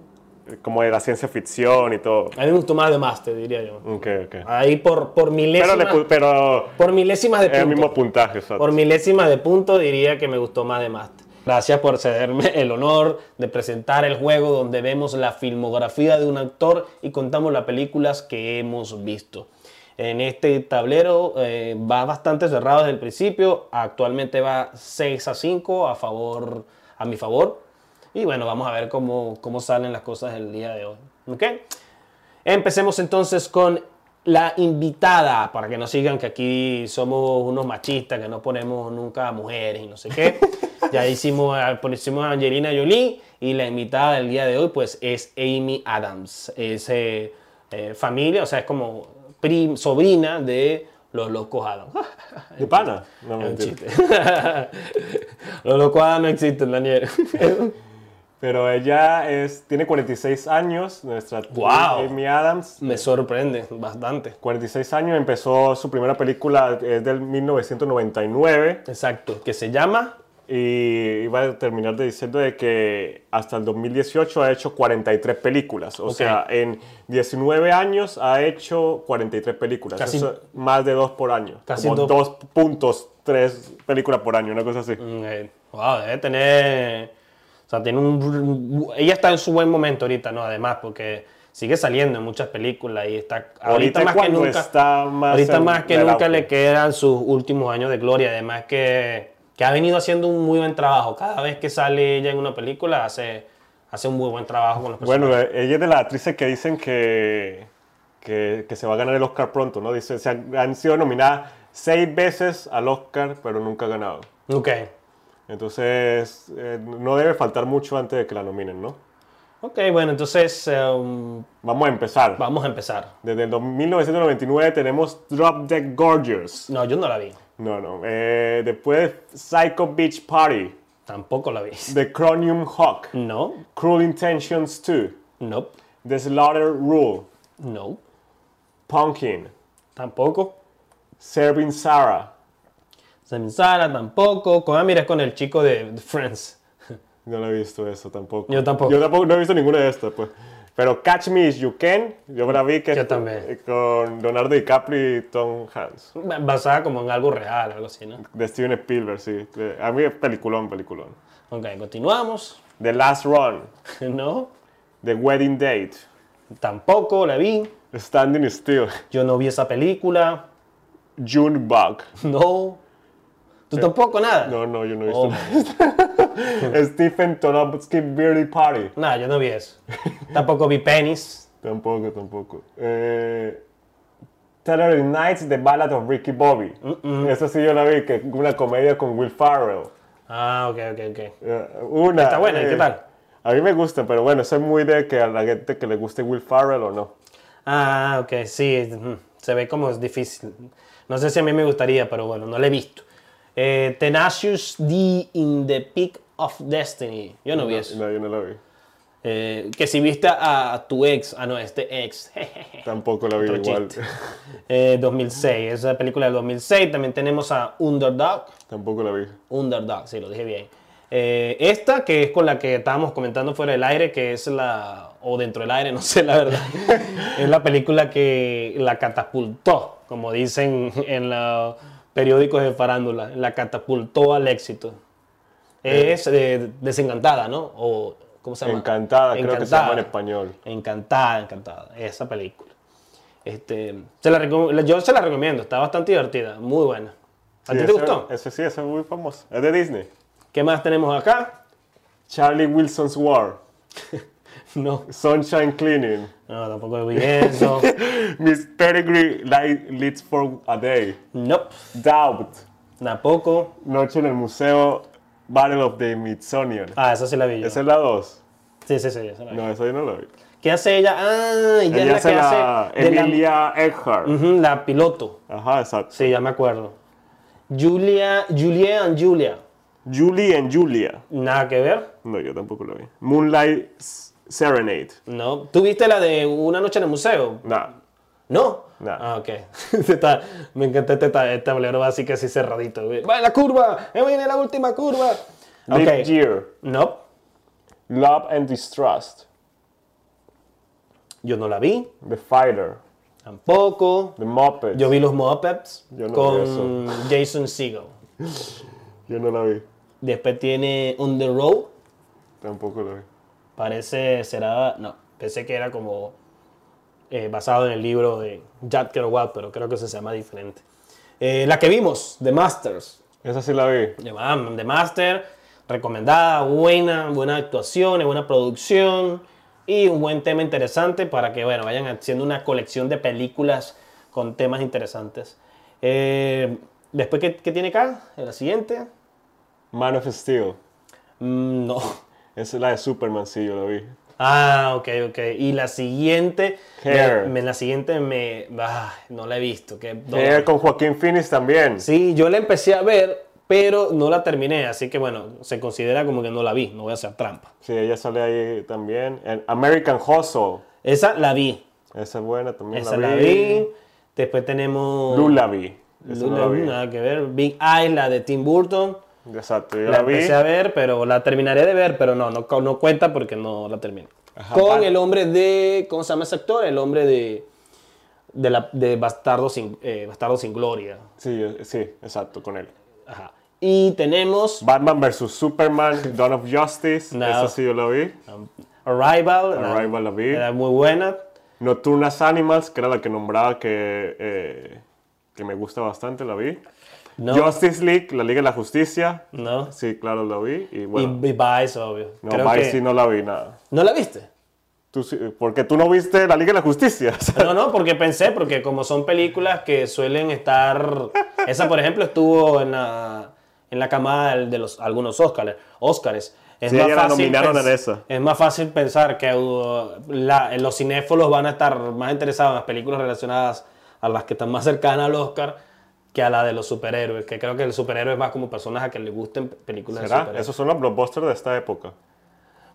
como de la ciencia ficción y todo. A mí me gustó más de Master, diría yo. Okay, okay. Ahí por, por milésimas... Pero, pero por milésimas de punto. el mismo puntaje, exacto. Por milésimas de punto diría que me gustó más de Master. Gracias por cederme el honor de presentar el juego donde vemos la filmografía de un actor y contamos las películas que hemos visto en este tablero eh, va bastante cerrado desde el principio. Actualmente va 6 a 5 a, favor, a mi favor. Y bueno, vamos a ver cómo, cómo salen las cosas el día de hoy. ¿Okay? Empecemos entonces con la invitada, para que no sigan que aquí somos unos machistas, que no ponemos nunca a mujeres y no sé qué. ya hicimos, hicimos a Angelina Jolie y la invitada del día de hoy pues es Amy Adams. Es eh, eh, familia, o sea, es como sobrina de los locos Adam. ¿De pana? No me chiste. los locos Adam no existen, Daniel. Pero ella es, tiene 46 años, nuestra wow. Amy Adams. Me sorprende bastante. 46 años, empezó su primera película, es del 1999. Exacto, que se llama y iba a terminar de diciendo de que hasta el 2018 ha hecho 43 películas. O sea, en 19 años ha hecho 43 películas. Casi, más de dos por año. Casi como 2.3 películas por año, una cosa así. Mm, wow, debe tener... O sea, tiene un... Ella está en su buen momento ahorita, ¿no? Además, porque sigue saliendo en muchas películas y está ahorita, más que nunca está más ahorita más que nunca le quedan sus últimos años de gloria además que que ha venido haciendo un muy buen trabajo. Cada vez que sale ella en una película hace, hace un muy buen trabajo con los personajes. Bueno, ella es de las actrices que dicen que, que, que, se va a ganar el Oscar pronto, ¿no? Dice, se han, sido nominadas seis veces al Oscar, pero nunca ha ganado. Ok. Entonces, eh, no debe faltar mucho antes de que la nominen, ¿no? Ok, bueno, entonces... Um, vamos a empezar. Vamos a empezar. Desde el 1999 tenemos Drop Dead Gorgeous. No, yo no la vi. No, no. Eh, después Psycho Beach Party. Tampoco la vi. The Chromium Hawk. No. Cruel Intentions 2. No. The Slaughter Rule. No. Pumpkin. Tampoco. Serving Sarah. Serving Sarah tampoco. Como ah, mira con el chico de Friends. No lo he visto eso tampoco. Yo tampoco. Yo tampoco no he visto ninguna de estas, pues. Pero Catch Me If You Can, yo la vi que yo también. con Leonardo DiCaprio y Tom Hanks. Basada como en algo real, algo así, ¿no? De Steven Spielberg, sí. A mí es peliculón, peliculón. Ok, continuamos. The Last Run. no. The Wedding Date. Tampoco la vi. Standing Still. Yo no vi esa película. June Bug. No. ¿Tú tampoco nada? No, no, yo no he visto. Oh. Stephen Tonovsky Beauty Party. No, yo no vi eso. tampoco vi Pennies. Tampoco, tampoco. Eh, Nights, The Ballad of Ricky Bobby. Eso sí yo la vi, que es una comedia con Will Farrell. Ah, ok, ok, ok. Eh, una, Está buena, ¿qué eh, tal? A mí me gusta, pero bueno, soy muy de que a la gente que le guste Will Farrell o no. Ah, ok, sí, se ve como es difícil. No sé si a mí me gustaría, pero bueno, no la he visto. Eh, Tenacious D in the Peak of Destiny. Yo no, vi eso. No, yo no lo vi. Eh, que si viste a, tu ex, ah no, este ex. Tampoco lo vi igual. Eh, 2006, esa película del 2006. También tenemos a Underdog. Tampoco la vi. Underdog, sí, lo dije bien. Eh, esta, que es con la que estábamos comentando fuera del aire, que es la, o dentro del aire, no sé la verdad, es la película que la catapultó, como dicen en la periódicos de farándula, la catapultó al éxito. Es eh, desencantada, ¿no? O, ¿Cómo se llama? Encantada, creo que se llama en español. Encantada, encantada, esa película. Este, se la yo se la recomiendo, está bastante divertida, muy buena. ¿A ti te gustó? Ese sí, ese es muy famoso. Es de Disney. ¿Qué más tenemos acá? Charlie Wilson's War. No. Sunshine Cleaning. No, tampoco vi eso. Miss Peregrine Light Leads for a Day. Nope. Doubt. Tampoco. Noche en el Museo Battle of the Smithsonian. Ah, esa sí la vi yo. Esa es la 2. Sí, sí, sí. Esa la vi. No, esa yo no la vi. ¿Qué hace ella? Ah, ella, ella es la que hace. Emilia Earhart. la piloto. Ajá, exacto. Sí, ya me acuerdo. Julia, Julia and Julia. Julie and Julia. Nada que ver. No, yo tampoco la vi. Moonlight Serenade. No. ¿Tú viste la de Una noche en el museo? No. ¿No? No. Ah, ok. me encanta este, este tablero así que así cerradito. ¡Va en la curva! ¡Viene la última curva! Okay. Year. No. Love and Distrust. Yo no la vi. The Fighter. Tampoco. The Muppets. Yo vi los Muppets Yo no con Jason Segel. Yo no la vi. Después tiene On the Road. Tampoco la vi. Parece, será, no, pensé que era como eh, basado en el libro de Jack Kerouac, pero creo que se llama diferente. Eh, la que vimos, The Masters. Esa sí la vi. The Master, recomendada, buena, buena actuación, buena producción y un buen tema interesante para que, bueno, vayan haciendo una colección de películas con temas interesantes. Eh, después, ¿qué, ¿qué, tiene acá? La siguiente. Man of Steel. Mm, no. Esa es la de Superman, sí, yo la vi. Ah, ok, ok. Y la siguiente. Hair. Me, la siguiente me. Ah, no la he visto. Que, Hair con Joaquín Phoenix también. Sí, yo la empecé a ver, pero no la terminé. Así que bueno, se considera como que no la vi. No voy a hacer trampa. Sí, ella sale ahí también. American Hustle. Esa la vi. Esa es buena también. Esa la vi. Después tenemos. Lula vi. Lula, vi. Nada que ver. Big Eye, la de Tim Burton. Exacto, yo la, la vi. empecé a ver, pero la terminaré de ver, pero no, no, no cuenta porque no la terminé. Con el hombre de, ¿cómo se llama ese actor? El hombre de, de, la, de Bastardo, sin, eh, Bastardo sin Gloria. Sí, sí, exacto, con él. Ajá. Y tenemos... Batman vs. Superman, Dawn of Justice, no. esa sí yo la vi. Um, Arrival. Arrival la, vi. Era muy buena. Nocturnas Animals, que era la que nombraba que, eh, que me gusta bastante, la vi. Justice League, la Liga de la Justicia. No. Sí, claro, lo vi. Y, bueno, y, Vice, obvio. No, Vice sí no la vi nada. ¿No la viste? ¿Tú, porque tú no viste la Liga de la Justicia. No, no, porque pensé, porque como son películas que suelen estar... Esa, por ejemplo, estuvo en la, en la camada de los, algunos Oscars. Oscars. Es, más fácil es más fácil pensar que los cinéfilos van a estar más interesados en las películas relacionadas a las que están más cercanas al Oscar que a la de los superhéroes, que creo que el superhéroe es más como personas a que les gusten películas de superhéroes. Esos son los blockbusters de esta época.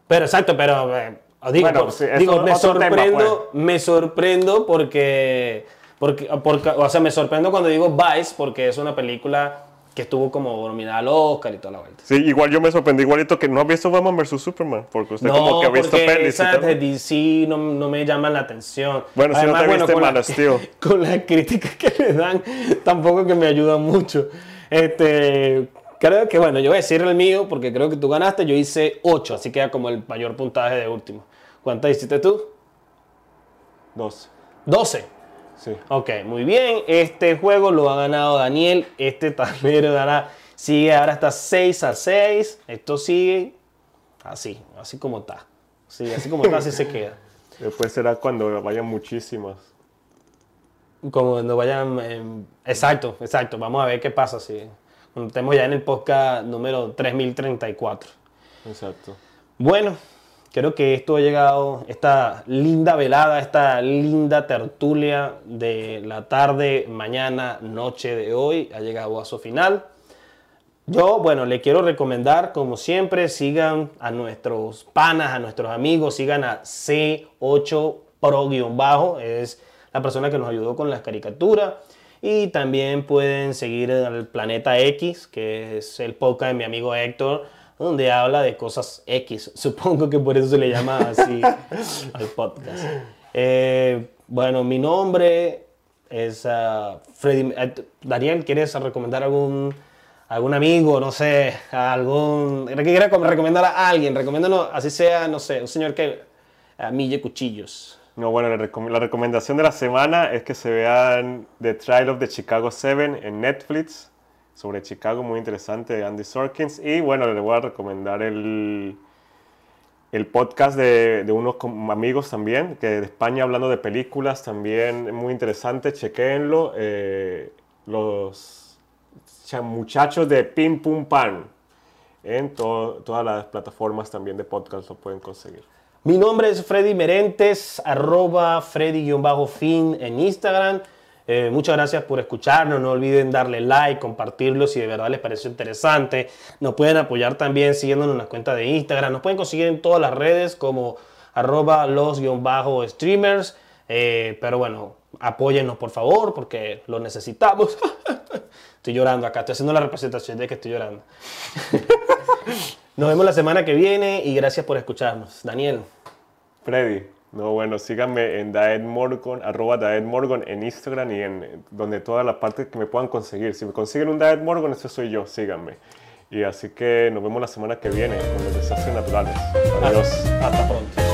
Pero exacto, pero eh, digo, digo me sorprendo, pues. me sorprendo porque, porque, porque, o sea, me sorprendo cuando digo Vice porque es una película que estuvo como nominada al Oscar y toda la vuelta. Sí, igual yo me sorprendí igualito que no ha visto Batman vs Superman, porque usted como que ha visto porque esas de DC no, no, me llaman la atención. Bueno, si no te viste con, la, con las críticas que le dan, tampoco que me ayudan mucho. Este, creo que, bueno, yo voy a decir el mío, porque creo que tú ganaste, yo hice 8, así queda como el mayor puntaje de último. ¿Cuántas hiciste tú? 12. 12. Sí. Ok, muy bien. Este juego lo ha ganado Daniel. Este tablero dará, sigue ahora está 6 a 6. Esto sigue así, así como está. Sí, así como está, así se queda. Después será cuando vayan muchísimas. Como cuando vayan. Em, exacto, exacto. Vamos a ver qué pasa si. Cuando estemos ya en el podcast número 3034. Exacto. Bueno, Creo que esto ha llegado, esta linda velada, esta linda tertulia de la tarde, mañana, noche de hoy, ha llegado a su final. Yo, bueno, le quiero recomendar, como siempre, sigan a nuestros panas, a nuestros amigos, sigan a C8 Pro-bajo, es la persona que nos ayudó con las caricaturas. Y también pueden seguir al Planeta X, que es el podcast de mi amigo Héctor donde habla de cosas X. Supongo que por eso se le llama así al podcast. Eh, bueno, mi nombre es uh, Freddy. Eh, Daniel, ¿quieres recomendar algún, algún amigo, no sé, algún... ¿Quieres recomendar a alguien? Recomiéndanos, así sea, no sé, un señor que mille cuchillos. No, bueno, la, recomendación de la semana es que se vean The Trial of the Chicago 7 en Netflix sobre Chicago, muy interesante, de Andy Sorkins. Y bueno, le voy a recomendar el, el podcast de, de unos amigos también, que de España hablando de películas, también muy interesante, chequéenlo. Eh, los muchachos de Pim Pum Pan. En todas las plataformas también de podcast lo pueden conseguir. Mi nombre es Freddy Merentes, arroba Freddy-fin en Instagram. Eh, muchas gracias por escucharnos. No olviden darle like, compartirlo si de verdad les pareció interesante. Nos pueden apoyar también siguiéndonos en las cuentas de Instagram. Nos pueden conseguir en todas las redes como arroba los-streamers. Eh, pero bueno, apóyennos por favor porque lo necesitamos. estoy llorando acá, estoy haciendo la representación de que estoy llorando. Nos vemos la semana que viene y gracias por escucharnos. Daniel. Freddy. No, bueno, síganme en Daed Morgan, arroba Daed Morgan en Instagram y en donde todas las partes que me puedan conseguir. Si me consiguen un Daed Morgan, ese soy yo, síganme. Y así que nos vemos la semana que viene con los desastres naturales. Adiós. hasta pronto.